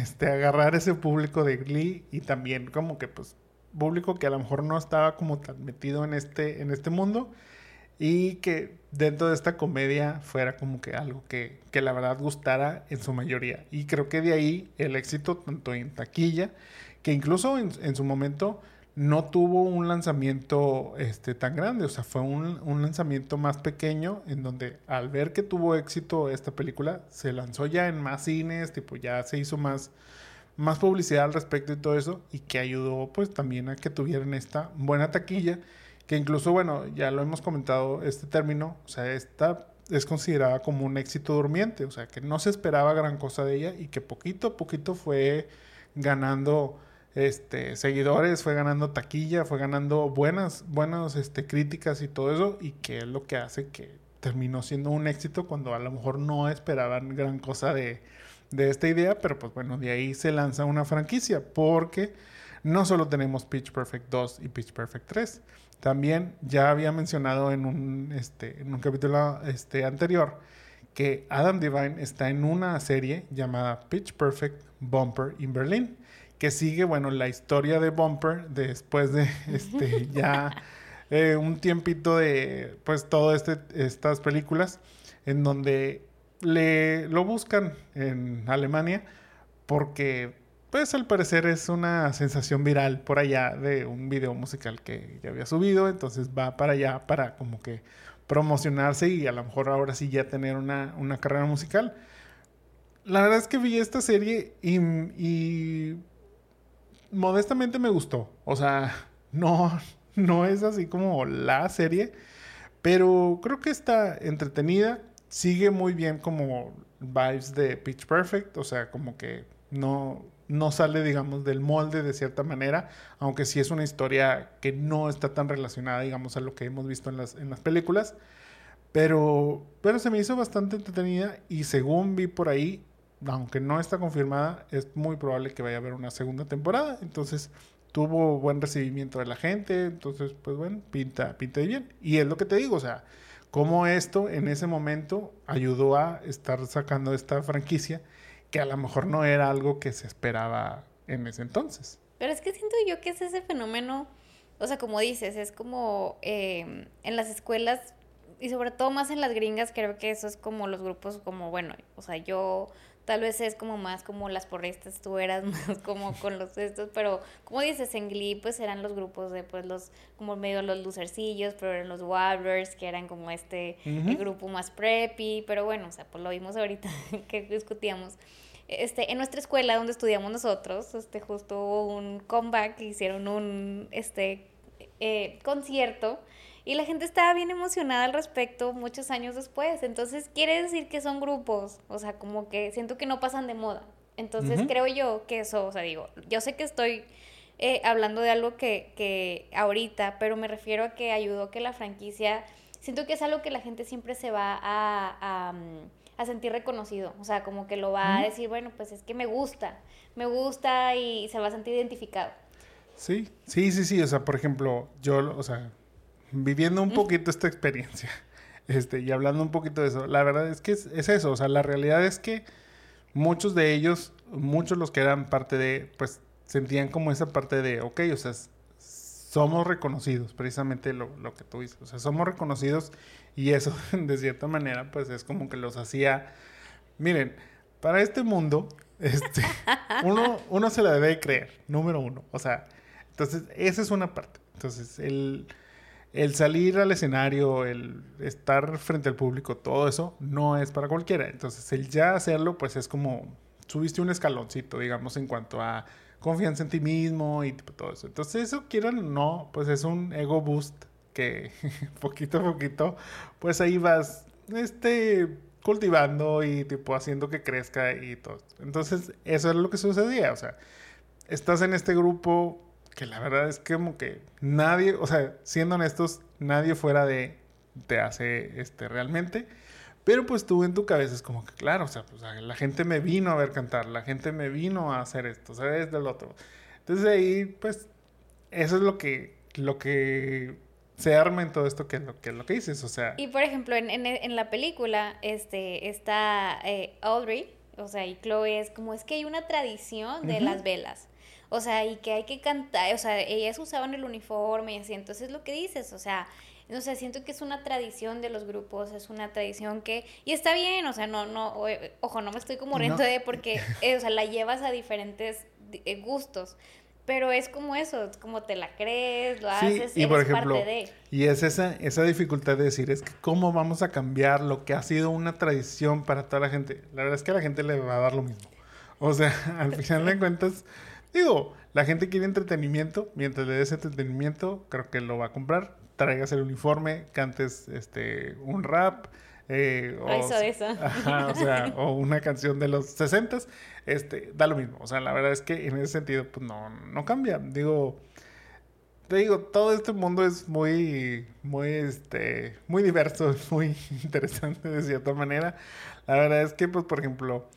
este, agarrar ese público de Glee y también como que pues público que a lo mejor no estaba como tan metido en este, en este mundo y que dentro de esta comedia fuera como que algo que, que la verdad gustara en su mayoría. Y creo que de ahí el éxito tanto en taquilla que incluso en, su momento no tuvo un lanzamiento este, tan grande, o sea, fue un, un, lanzamiento más pequeño en donde al ver que tuvo éxito esta película, se lanzó ya en más cines, tipo ya se hizo más, más publicidad al respecto y todo eso, y que ayudó pues también a que tuvieran esta buena taquilla, que incluso, bueno, ya lo hemos comentado este término, o sea, esta es considerada como un éxito durmiente, o sea, que no se esperaba gran cosa de ella y que poquito a poquito fue ganando este, seguidores, fue ganando taquilla, fue ganando buenas, buenas este, críticas y todo eso, y que es lo que hace que terminó siendo un éxito cuando a lo mejor no esperaban gran cosa de, de esta idea, pero pues bueno, de ahí se lanza una franquicia, porque no solo tenemos Pitch Perfect 2 y Pitch Perfect 3, también ya había mencionado en un, este, en un capítulo este, anterior que Adam Devine está en una serie llamada Pitch Perfect Bumper in Berlin, que sigue, bueno, la historia de Bumper después de este, ya eh, un tiempito de, pues, todas este, estas películas, en donde le, lo buscan en Alemania porque pues al parecer es una sensación viral por allá de un video musical que ya había subido, entonces va para allá para como que promocionarse y a lo mejor ahora sí ya tener una, carrera musical. La verdad es que vi esta serie y, modestamente me gustó. O sea, no, no es así como la serie, pero creo que está entretenida. Sigue muy bien como vibes de Pitch Perfect, o sea, como que no, no sale, digamos, del molde de cierta manera, aunque sí es una historia que no está tan relacionada, digamos, a lo que hemos visto en las, en las películas. Pero, pero se me hizo bastante entretenida y según vi por ahí, aunque no está confirmada, es muy probable que vaya a haber una segunda temporada. Entonces tuvo buen recibimiento de la gente, entonces pues bueno, pinta, pinta bien. Y es lo que te digo, o sea, cómo esto en ese momento ayudó a estar sacando esta franquicia que a lo mejor no era algo que se esperaba en ese entonces. Pero es que siento yo que es ese fenómeno, o sea, como dices, es como em, en las escuelas y sobre todo más en las gringas, creo que eso es como los grupos como, bueno, o sea, yo tal vez es como más como las porristas, tú eras más como con los estos, pero como dices, en Glee pues eran los grupos de pues los, como medio los lucercillos, pero eran los Wilders, que eran como este grupo más preppy, pero bueno, o sea, pues lo vimos ahorita que discutíamos. Este, en nuestra escuela donde estudiamos nosotros, este, justo hubo un comeback, hicieron un este, eh, concierto y la gente estaba bien emocionada al respecto muchos años después. Entonces quiere decir que son grupos, o sea, como que siento que no pasan de moda. Entonces creo yo que eso, o sea, digo, yo sé que estoy eh, hablando de algo que, que ahorita, pero me refiero a que ayudó que la franquicia, siento que es algo que la gente siempre se va a mm, a sentir reconocido. O sea, como que lo va a decir, bueno, pues es que me gusta, me gusta y se va a sentir identificado. Sí, sí, sí, sí. O sea, por ejemplo, yo, o sea, viviendo un poquito esta experiencia este, y hablando un poquito de eso, la verdad es que es, es, eso. O sea, la realidad es que muchos de ellos, muchos los que eran parte de, pues sentían como esa parte de, ok, o sea, somos reconocidos, precisamente lo, lo que tú dices. O sea, somos reconocidos y eso, de cierta manera, pues es como que los hacía. Miren, para este mundo, este, uno, uno se la debe creer, número uno. O sea, entonces, esa es una parte. Entonces, el, el salir al escenario, el estar frente al público, todo eso no es para cualquiera. Entonces, el ya hacerlo, pues es como subiste un escaloncito, digamos, en cuanto a confianza en ti mismo y todo eso. Entonces, eso quieran o no, pues es un ego boost que poquito a poquito, pues ahí vas, este, cultivando y tipo haciendo que crezca y todo. Entonces, eso es lo que sucedía, o sea, estás en este grupo que la verdad es que como que nadie, o sea, siendo honestos, nadie fuera de te hace este realmente. Pero pues tú en tu cabeza es como que, claro, o sea, pues, la gente me vino a ver cantar, la gente me vino a hacer esto, ¿sabes? Del otro. Entonces ahí, pues, eso es lo que, lo que se arma en todo esto que es lo que, lo que dices, o sea. Y por ejemplo, en, en, la película, este, está eh, Audrey, o sea, y Chloe es como, es que hay una tradición de las velas. O sea, y que hay que cantar, o sea, ellas usaban el uniforme y así, entonces lo que dices, o sea, no sé, siento que es una tradición de los grupos, es una tradición que, y está bien, o sea, no, no, ojo, no me estoy como riendo de porque, eh, o sea, la llevas a diferentes eh, gustos, Pero es como eso, es como te la crees, lo Sí, haces, y por eres ejemplo, parte de. y es esa, esa dificultad de decir, es que cómo vamos a cambiar lo que ha sido una tradición para toda la gente. La verdad es que a la gente le va a dar lo mismo. O sea, al final de cuentas, digo, la gente quiere entretenimiento, mientras le des entretenimiento, creo que lo va a comprar. Traigas el uniforme, cantes este un rap, eh, o, eso, eso. Ajá, o sea, o una canción de los 60 este, da lo mismo. O sea, la verdad es que en ese sentido, pues no, no cambia. Digo, te digo, todo este mundo es muy, muy, este, muy diverso, muy interesante de cierta manera. La verdad es que, pues, por ejemplo,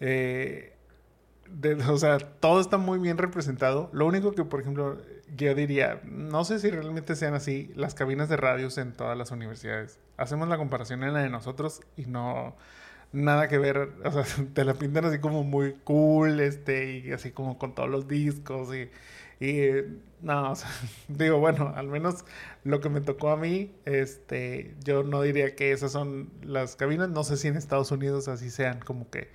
eh, o sea, todo está muy bien representado. Lo único que, por ejemplo, yo diría, no sé si realmente sean así las cabinas de radios en todas las universidades. Hacemos la comparación en la de nosotros y no nada que ver, o sea, te la pintan así como muy cool, este, y así como con todos los discos y, y no, o sea, digo, bueno, al menos lo que me tocó a mí, este, yo no diría que esas son las cabinas, no sé si en Estados Unidos así sean como que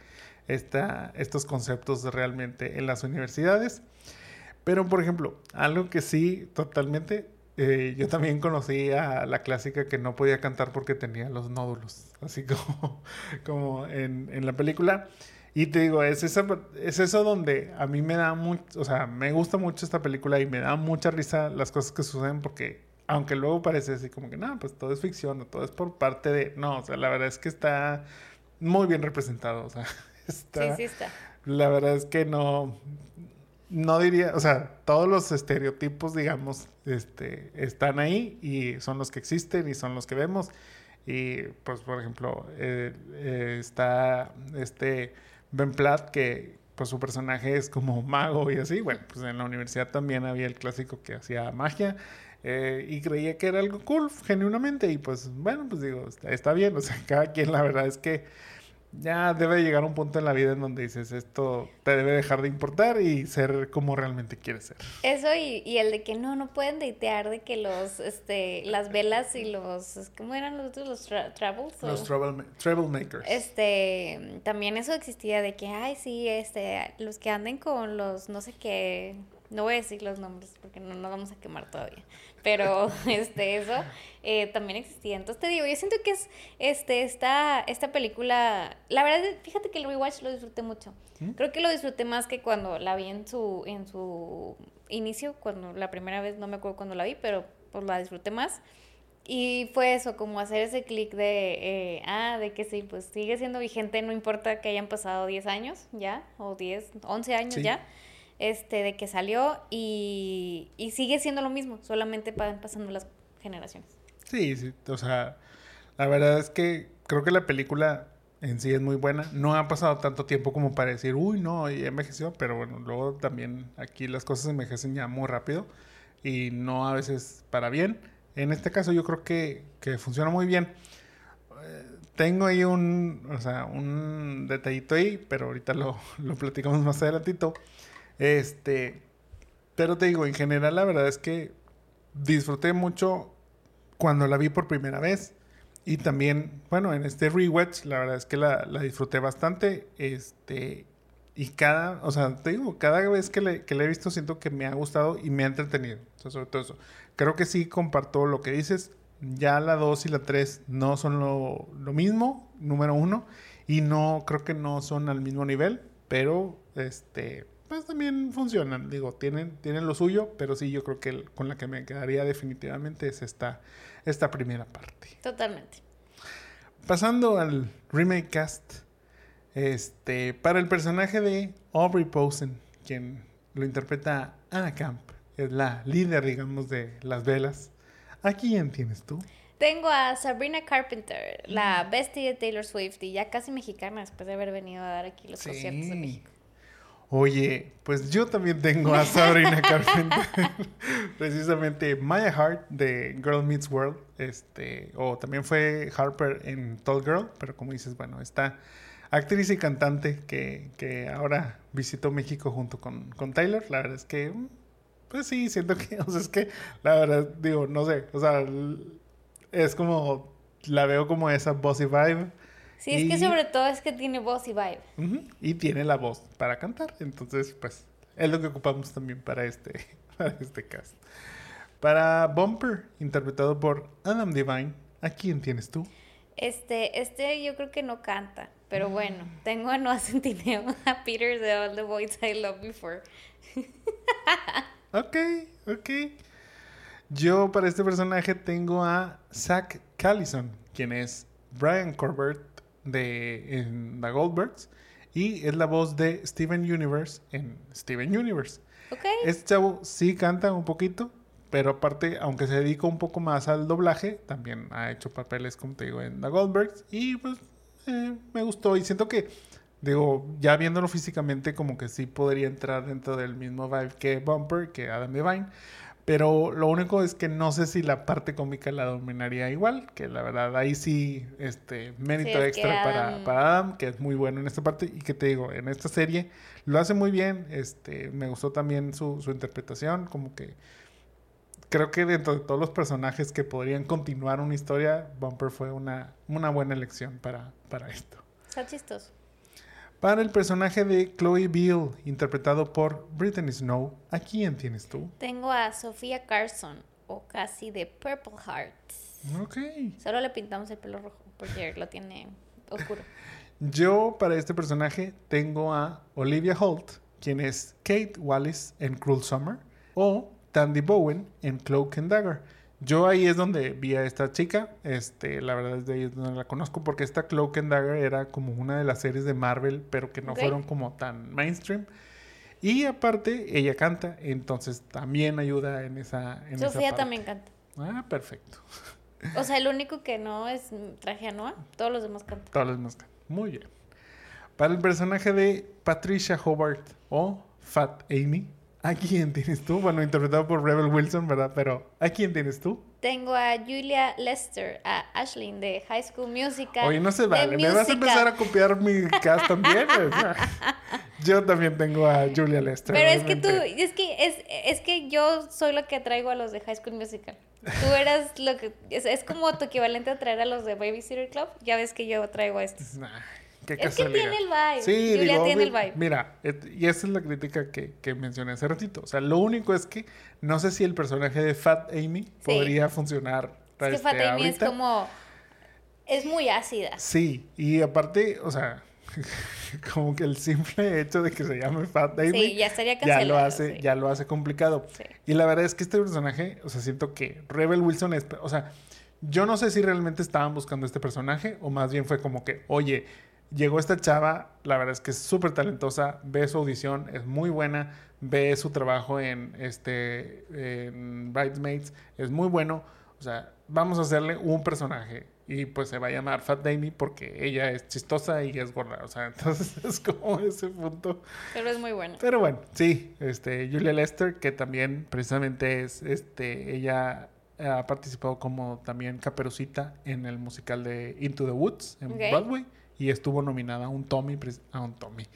esta, estos conceptos realmente en las universidades. Pero, por ejemplo, algo que sí, totalmente, eh, yo también conocí a la clásica que no podía cantar porque tenía los nódulos, así como, como en, en la película. Y te digo, es, esa, es eso donde a mí me da mucho, o sea, me gusta mucho esta película y me da mucha risa las cosas que suceden porque, aunque luego parece así como que, no, pues todo es ficción o todo es por parte de, no, o sea, la verdad es que está muy bien representado, o sea, está... Sí, sí está. La verdad es que no, no diría, o sea, todos los estereotipos, digamos, este, están ahí y son los que existen y son los que vemos. Y pues, por ejemplo, eh, eh, está este Ben Platt que pues su personaje es como mago y así. Bueno, pues en la universidad también había el clásico que hacía magia. eh, y creía que era algo cool, genuinamente. Y pues, bueno, pues digo, está, está bien. O sea, cada quien, la verdad es que ya debe llegar un punto en la vida en donde dices esto te debe dejar de importar y ser como realmente quieres ser. Eso y, y el de que no, no pueden deitear de que los, este, las velas y los, ¿cómo eran los otros? Los tra- travels. Los trouble, troublemakers. Este, también eso existía de que, ay, sí, este, los que anden con los, no sé qué, no voy a decir los nombres porque no nos vamos a quemar todavía, pero, este, eso eh, también existía. Entonces te digo, yo siento que es, este, esta, esta película, la verdad, fíjate que el rewatch lo disfruté mucho. ¿Mm? Creo que lo disfruté más que cuando la vi en su, en su inicio, cuando la primera vez, no me acuerdo cuando la vi, pero pues la disfruté más. Y fue eso, como hacer ese clic de, eh, ah, de que sí, pues sigue siendo vigente, no importa que hayan pasado 10 años ya, o 10, 11 años Sí. ya, este, de que salió y, y sigue siendo lo mismo, solamente van pasando las generaciones. Sí, sí, o sea, la verdad es que creo que la película en sí es muy buena. No ha pasado tanto tiempo como para decir, uy, no, ya envejeció, pero bueno, luego también aquí las cosas envejecen ya muy rápido y no a veces para bien. En este caso yo creo que, que funciona muy bien. Eh, Tengo ahí un, o sea, un detallito ahí, pero ahorita lo, lo platicamos más adelantito. Este, pero te digo, en general la verdad es que disfruté mucho cuando la vi por primera vez. Y también, bueno, en este rewatch, la verdad es que la, disfruté bastante. Este, y cada, o sea, te digo, cada vez que le, que la he visto siento que me ha gustado y me ha entretenido. O sobre todo eso. Creo que sí comparto lo que dices. Ya la 2 y la 3 no son lo, lo mismo, número uno. Y no, creo que no son al mismo nivel. Pero, este, pues también funcionan. Digo, tienen, tienen lo suyo. Pero sí, yo creo que el- con la que me quedaría definitivamente es esta, esta primera parte. Totalmente. Pasando al remake cast, este, para el personaje de Aubrey Posen, quien lo interpreta Anna Camp, es la líder, digamos, de las velas. ¿A quién tienes tú? Tengo a Sabrina Carpenter, la bestie de Taylor Swift y ya casi mexicana después de haber venido a dar aquí los conciertos de México. Oye, pues yo también tengo a Sabrina Carpenter. Precisamente Maya Hart de Girl Meets World. Este, o también fue Harper en Tall Girl. Pero como dices, bueno, esta actriz y cantante que, que ahora visitó México junto con, con Taylor. La verdad es que, mm, pues sí, siento que, o sea, es que, la verdad, digo, no sé, o sea, es como, la veo como esa bossy vibe. Sí, es que sobre todo es que tiene voz y vibe. Y tiene la voz para cantar. Entonces, pues, Es lo que ocupamos también para este, para este cast. Para Bumper, interpretado por Adam Devine, ¿a quién tienes tú? Este, este yo creo que no canta, pero bueno, tengo a Noah Centineo, a Peter de All the Boys I Loved Before. ok, ok. Yo para este personaje tengo a Zach Callison, quien es Brian Corbett de en The Goldbergs y es la voz de Steven Universe en Steven Universe. Okay. Este chavo sí canta un poquito, pero aparte, aunque se dedica un poco más al doblaje, también ha hecho papeles, como te digo, en The Goldbergs y pues eh, me gustó y siento que, digo, ya viéndolo físicamente, como que sí podría entrar dentro del mismo vibe que Bumper, que Adam Devine. Pero lo único es que no sé si la parte cómica la dominaría igual, que la verdad ahí sí, este, mérito extra para, para, Adam, que es muy bueno en esta parte y que te digo, en esta serie lo hace muy bien, este, me gustó también su, su interpretación, como que creo que dentro de todos los personajes que podrían continuar una historia, Bumper fue una, una buena elección para, para esto. Está chistoso. Para el personaje de Chloe Beale, interpretado por Brittany Snow, ¿a quién tienes tú? Tengo a Sofía Carson, o casi de Purple Hearts. Ok. Solo le pintamos el pelo rojo, porque lo tiene oscuro. Yo, para este personaje, tengo a Olivia Holt, quien es Kate Wallace en Cruel Summer, o Tandy Bowen en Cloak and Dagger. Yo ahí es donde vi a esta chica, este, la verdad es de ahí donde la conozco porque esta Cloak and Dagger era como una de las series de Marvel, pero que no fueron como tan mainstream. Y aparte, ella canta, entonces también ayuda en esa en Sofía también canta. Ah, perfecto. O sea, el único que no es traje a Noah, todos los demás cantan. Todos los demás cantan. Muy bien. Para el personaje de Patricia Hobart o Fat Amy, ¿A quién tienes tú? Bueno, interpretado por Rebel Wilson, ¿verdad? Pero ¿a quién tienes tú? Tengo a Julia Lester, a Ashlyn de High School Musical. Oye, no se vale. ¿Me vas a empezar a copiar mi cast también? yo también tengo a Julia Lester. Pero es que tú, es que, es, es que yo soy lo que traigo a los de High School Musical. Tú eras lo que. Es, es como tu equivalente a traer a los de Babysitter Club. Ya ves que yo traigo a estos. Nah es que tiene el vibe. Sí, Julia tiene el vibe. Mira, y esa es la crítica que, que, mencioné hace ratito. O sea, lo único es que no sé si el personaje de Fat Amy podría funcionar. Es que este, Fat Amy es como. Es muy ácida. Sí, y aparte, o sea, como que el simple hecho de que se llame Fat Amy ya, estaría ya lo hace ya lo hace complicado y la verdad es que este personaje o sea siento que Rebel Wilson es o sea yo no sé si realmente estaban buscando este personaje o más bien fue como que oye Llegó esta chava, la verdad es que es súper talentosa, ve su audición, es muy buena, ve su trabajo en, este, en Bridesmaids, es muy bueno. O sea, vamos a hacerle un personaje y pues se va a llamar Fat Damie porque ella es chistosa y es gorda. O sea, entonces es como ese punto. Pero es muy buena. Pero bueno, sí, este, Julia Lester, que también precisamente es, este, ella ha participado como también caperucita en el musical de Into the Woods en Broadway y estuvo nominada a un Tommy, a un Tommy.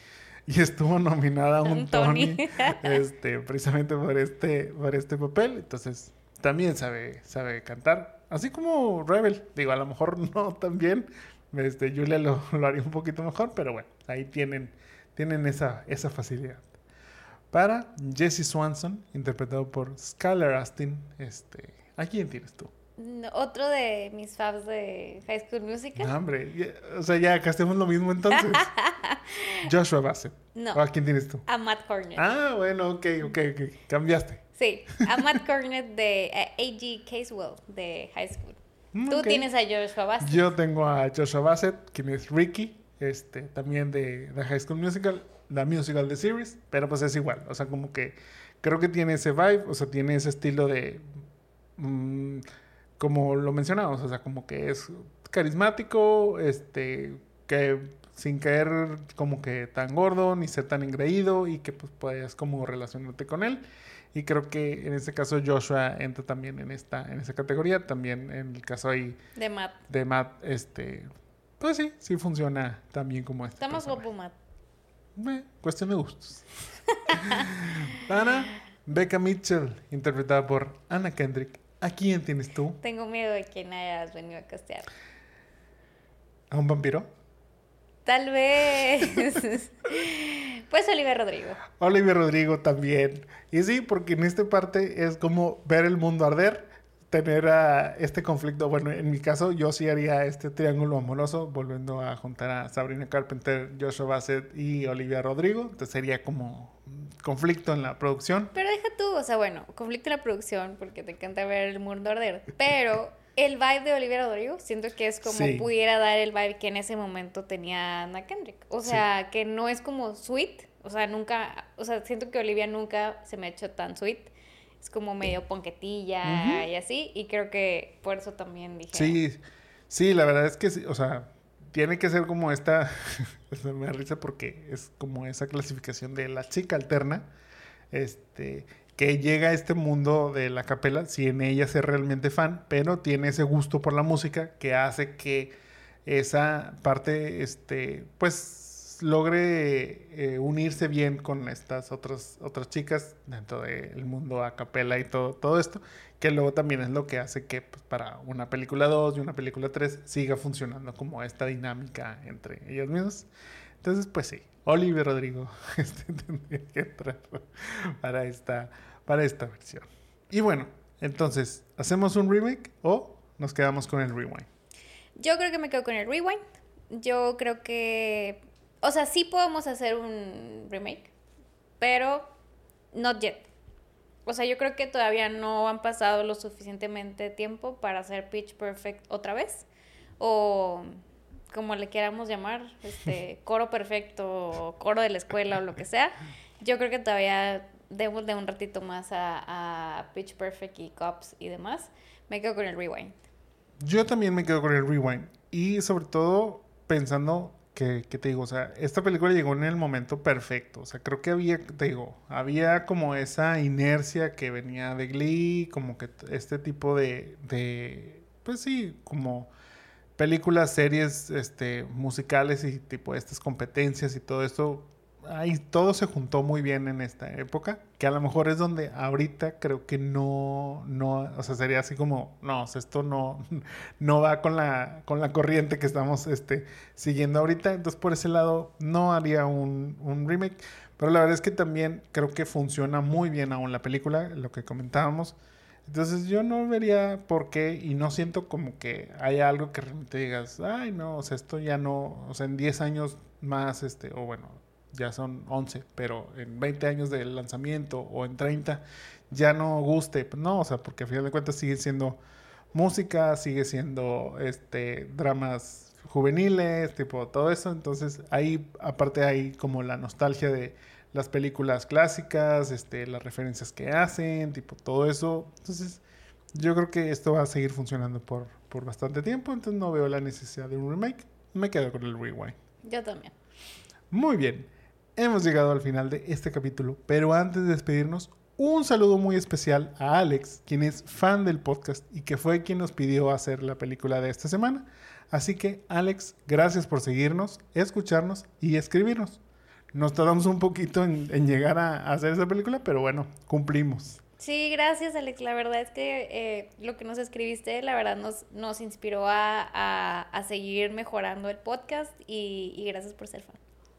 Y estuvo nominada a un, Tony, este, precisamente por este, por este papel. Entonces, también sabe, sabe cantar. Así como Rebel. Digo, a lo mejor no tan bien. Este, Julia lo, lo haría un poquito mejor, pero bueno, ahí tienen, tienen esa, esa facilidad. Para Jesse Swanson, interpretado por Skylar Astin, este, ¿a quién tienes tú? Otro de mis faves de High School Musical. No, hombre, o sea, ya hacemos lo mismo entonces. Joshua Bassett. No. ¿A quién tienes tú? A Matt Cornett. Ah, bueno, ok, ok, ok. Cambiaste. Sí, a Matt Cornett de eh, A.G. Casewell de High School. Mm, tú tienes a Joshua Bassett. Yo tengo a Joshua Bassett, quien es Ricky, este, también de, de High School Musical, la musical de series, pero pues es igual. O sea, como que creo que tiene ese vibe, o sea, tiene ese estilo de. Mm, como lo mencionamos, o sea, como que es carismático, este, que sin caer como que tan gordo ni ser tan engreído y que pues puedes como relacionarte con él. Y creo que en este caso Joshua entra también en esta, en esa categoría. También en el caso ahí de Matt. De Matt, este, pues sí, sí funciona también como este. Estamos guapo, Matt. Eh, cuestión de gustos. Para Becca Mitchell, interpretada por Anna Kendrick. ¿A quién tienes tú? Tengo miedo de que hayas venido a castear. ¿A un vampiro? Tal vez. Pues Olivia Rodrigo. Olivia Rodrigo también. Y sí, porque en esta parte es como ver el mundo arder, tener a este conflicto. Bueno, en mi caso yo sí haría este triángulo amoroso, volviendo a juntar a Sabrina Carpenter, Joshua Bassett y Olivia Rodrigo. Entonces sería como conflicto en la producción. Pero deja tú, o sea, bueno, conflicto en la producción, porque te encanta ver el mundo arder. Pero el vibe de Olivia Rodrigo, siento que es como Sí. pudiera dar el vibe que en ese momento tenía Anna Kendrick. O sea, que no es como sweet. O sea, nunca, o sea, siento que Olivia nunca se me ha hecho tan sweet. Es como medio ponquetilla y así. Y creo que por eso también dije. Sí, sí, la verdad es que sí, o sea, tiene que ser como esta, me da risa porque es como esa clasificación de la chica alterna, este, que llega a este mundo de la capela sin ella ser realmente fan, pero tiene ese gusto por la música que hace que esa parte, este, pues logre eh, unirse bien con estas otras, otras chicas dentro del mundo a capela y todo, todo esto, que luego también es lo que hace que pues, para una película 2 y una película 3 siga funcionando como esta dinámica entre ellos mismos. Entonces, pues sí, Oliver Rodrigo este, tendría que entrar para esta, para esta versión. Y bueno, entonces, ¿hacemos un remake o nos quedamos con el rewind? Yo creo que me quedo con el rewind. Yo creo que. O sea, sí podemos hacer un remake, pero not yet. O sea, yo creo que todavía no han pasado lo suficientemente tiempo para hacer Pitch Perfect otra vez. O como le queramos llamar, este, coro perfecto, o coro de la escuela o lo que sea. Yo creo que todavía debo de un ratito más a, a Pitch Perfect y Cops y demás. Me quedo con el rewind. Yo también me quedo con el rewind. Y sobre todo pensando que, te digo, o sea, esta película llegó en el momento perfecto. O sea, creo que había, te digo, había como esa inercia que venía de Glee, como que este tipo de, de pues sí, como películas, series, este, musicales y tipo estas competencias y todo esto. Ahí todo se juntó muy bien en esta época, que a lo mejor es donde ahorita creo que no, no, o sea, sería así como, no, o sea, esto no, no va con la, con la corriente que estamos este, siguiendo ahorita, entonces por ese lado no haría un, un remake, pero la verdad es que también creo que funciona muy bien aún la película, lo que comentábamos, entonces yo no vería por qué y no siento como que haya algo que realmente digas, ay no, o sea, esto ya no, o sea, en 10 años más, este, o bueno, ya son 11, pero en 20 años del lanzamiento o en 30 ya no guste, pues no, o sea, porque a final de cuentas sigue siendo música, sigue siendo este dramas juveniles, tipo todo eso, entonces ahí aparte hay como la nostalgia de las películas clásicas, este las referencias que hacen, tipo todo eso. Entonces, yo creo que esto va a seguir funcionando por por bastante tiempo, entonces no veo la necesidad de un remake. Me quedo con el rewind. Yo también. Muy bien, hemos llegado al final de este capítulo, pero antes de despedirnos, un saludo muy especial a Alex, quien es fan del podcast y que fue quien nos pidió hacer la película de esta semana. Así que, Alex, gracias por seguirnos, escucharnos y escribirnos. Nos tardamos un poquito en, en llegar a, a hacer esa película, pero bueno, cumplimos. Sí, gracias Alex. La verdad es que eh, lo que nos escribiste, la verdad nos, nos inspiró a, a- a seguir mejorando el podcast y, y gracias por ser fan.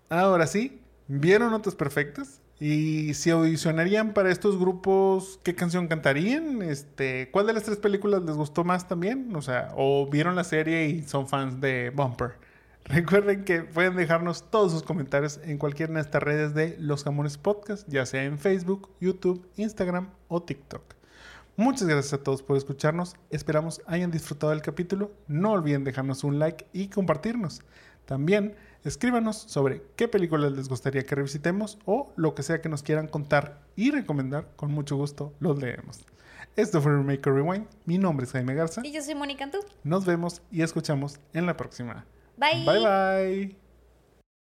Ahora sí, ¿vieron Notas Perfectas? Y si audicionarían para estos grupos, ¿qué canción cantarían? Este, ¿Cuál de las tres películas les gustó más también? O sea, o vieron la serie y son fans de Bumper. Recuerden que pueden dejarnos todos sus comentarios en cualquiera de estas redes de Los Jamones Podcast, ya sea en Facebook, YouTube, Instagram o TikTok. Muchas gracias a todos por escucharnos. Esperamos hayan disfrutado del capítulo. No olviden dejarnos un like y compartirnos. También escríbanos sobre qué películas les gustaría que revisitemos o lo que sea que nos quieran contar y recomendar. Con mucho gusto los leemos. Esto fue Remake or Rewind. Mi nombre es Jaime Garza. Y yo soy Mónica Antú. Nos vemos y escuchamos en la próxima. Bye. Bye bye.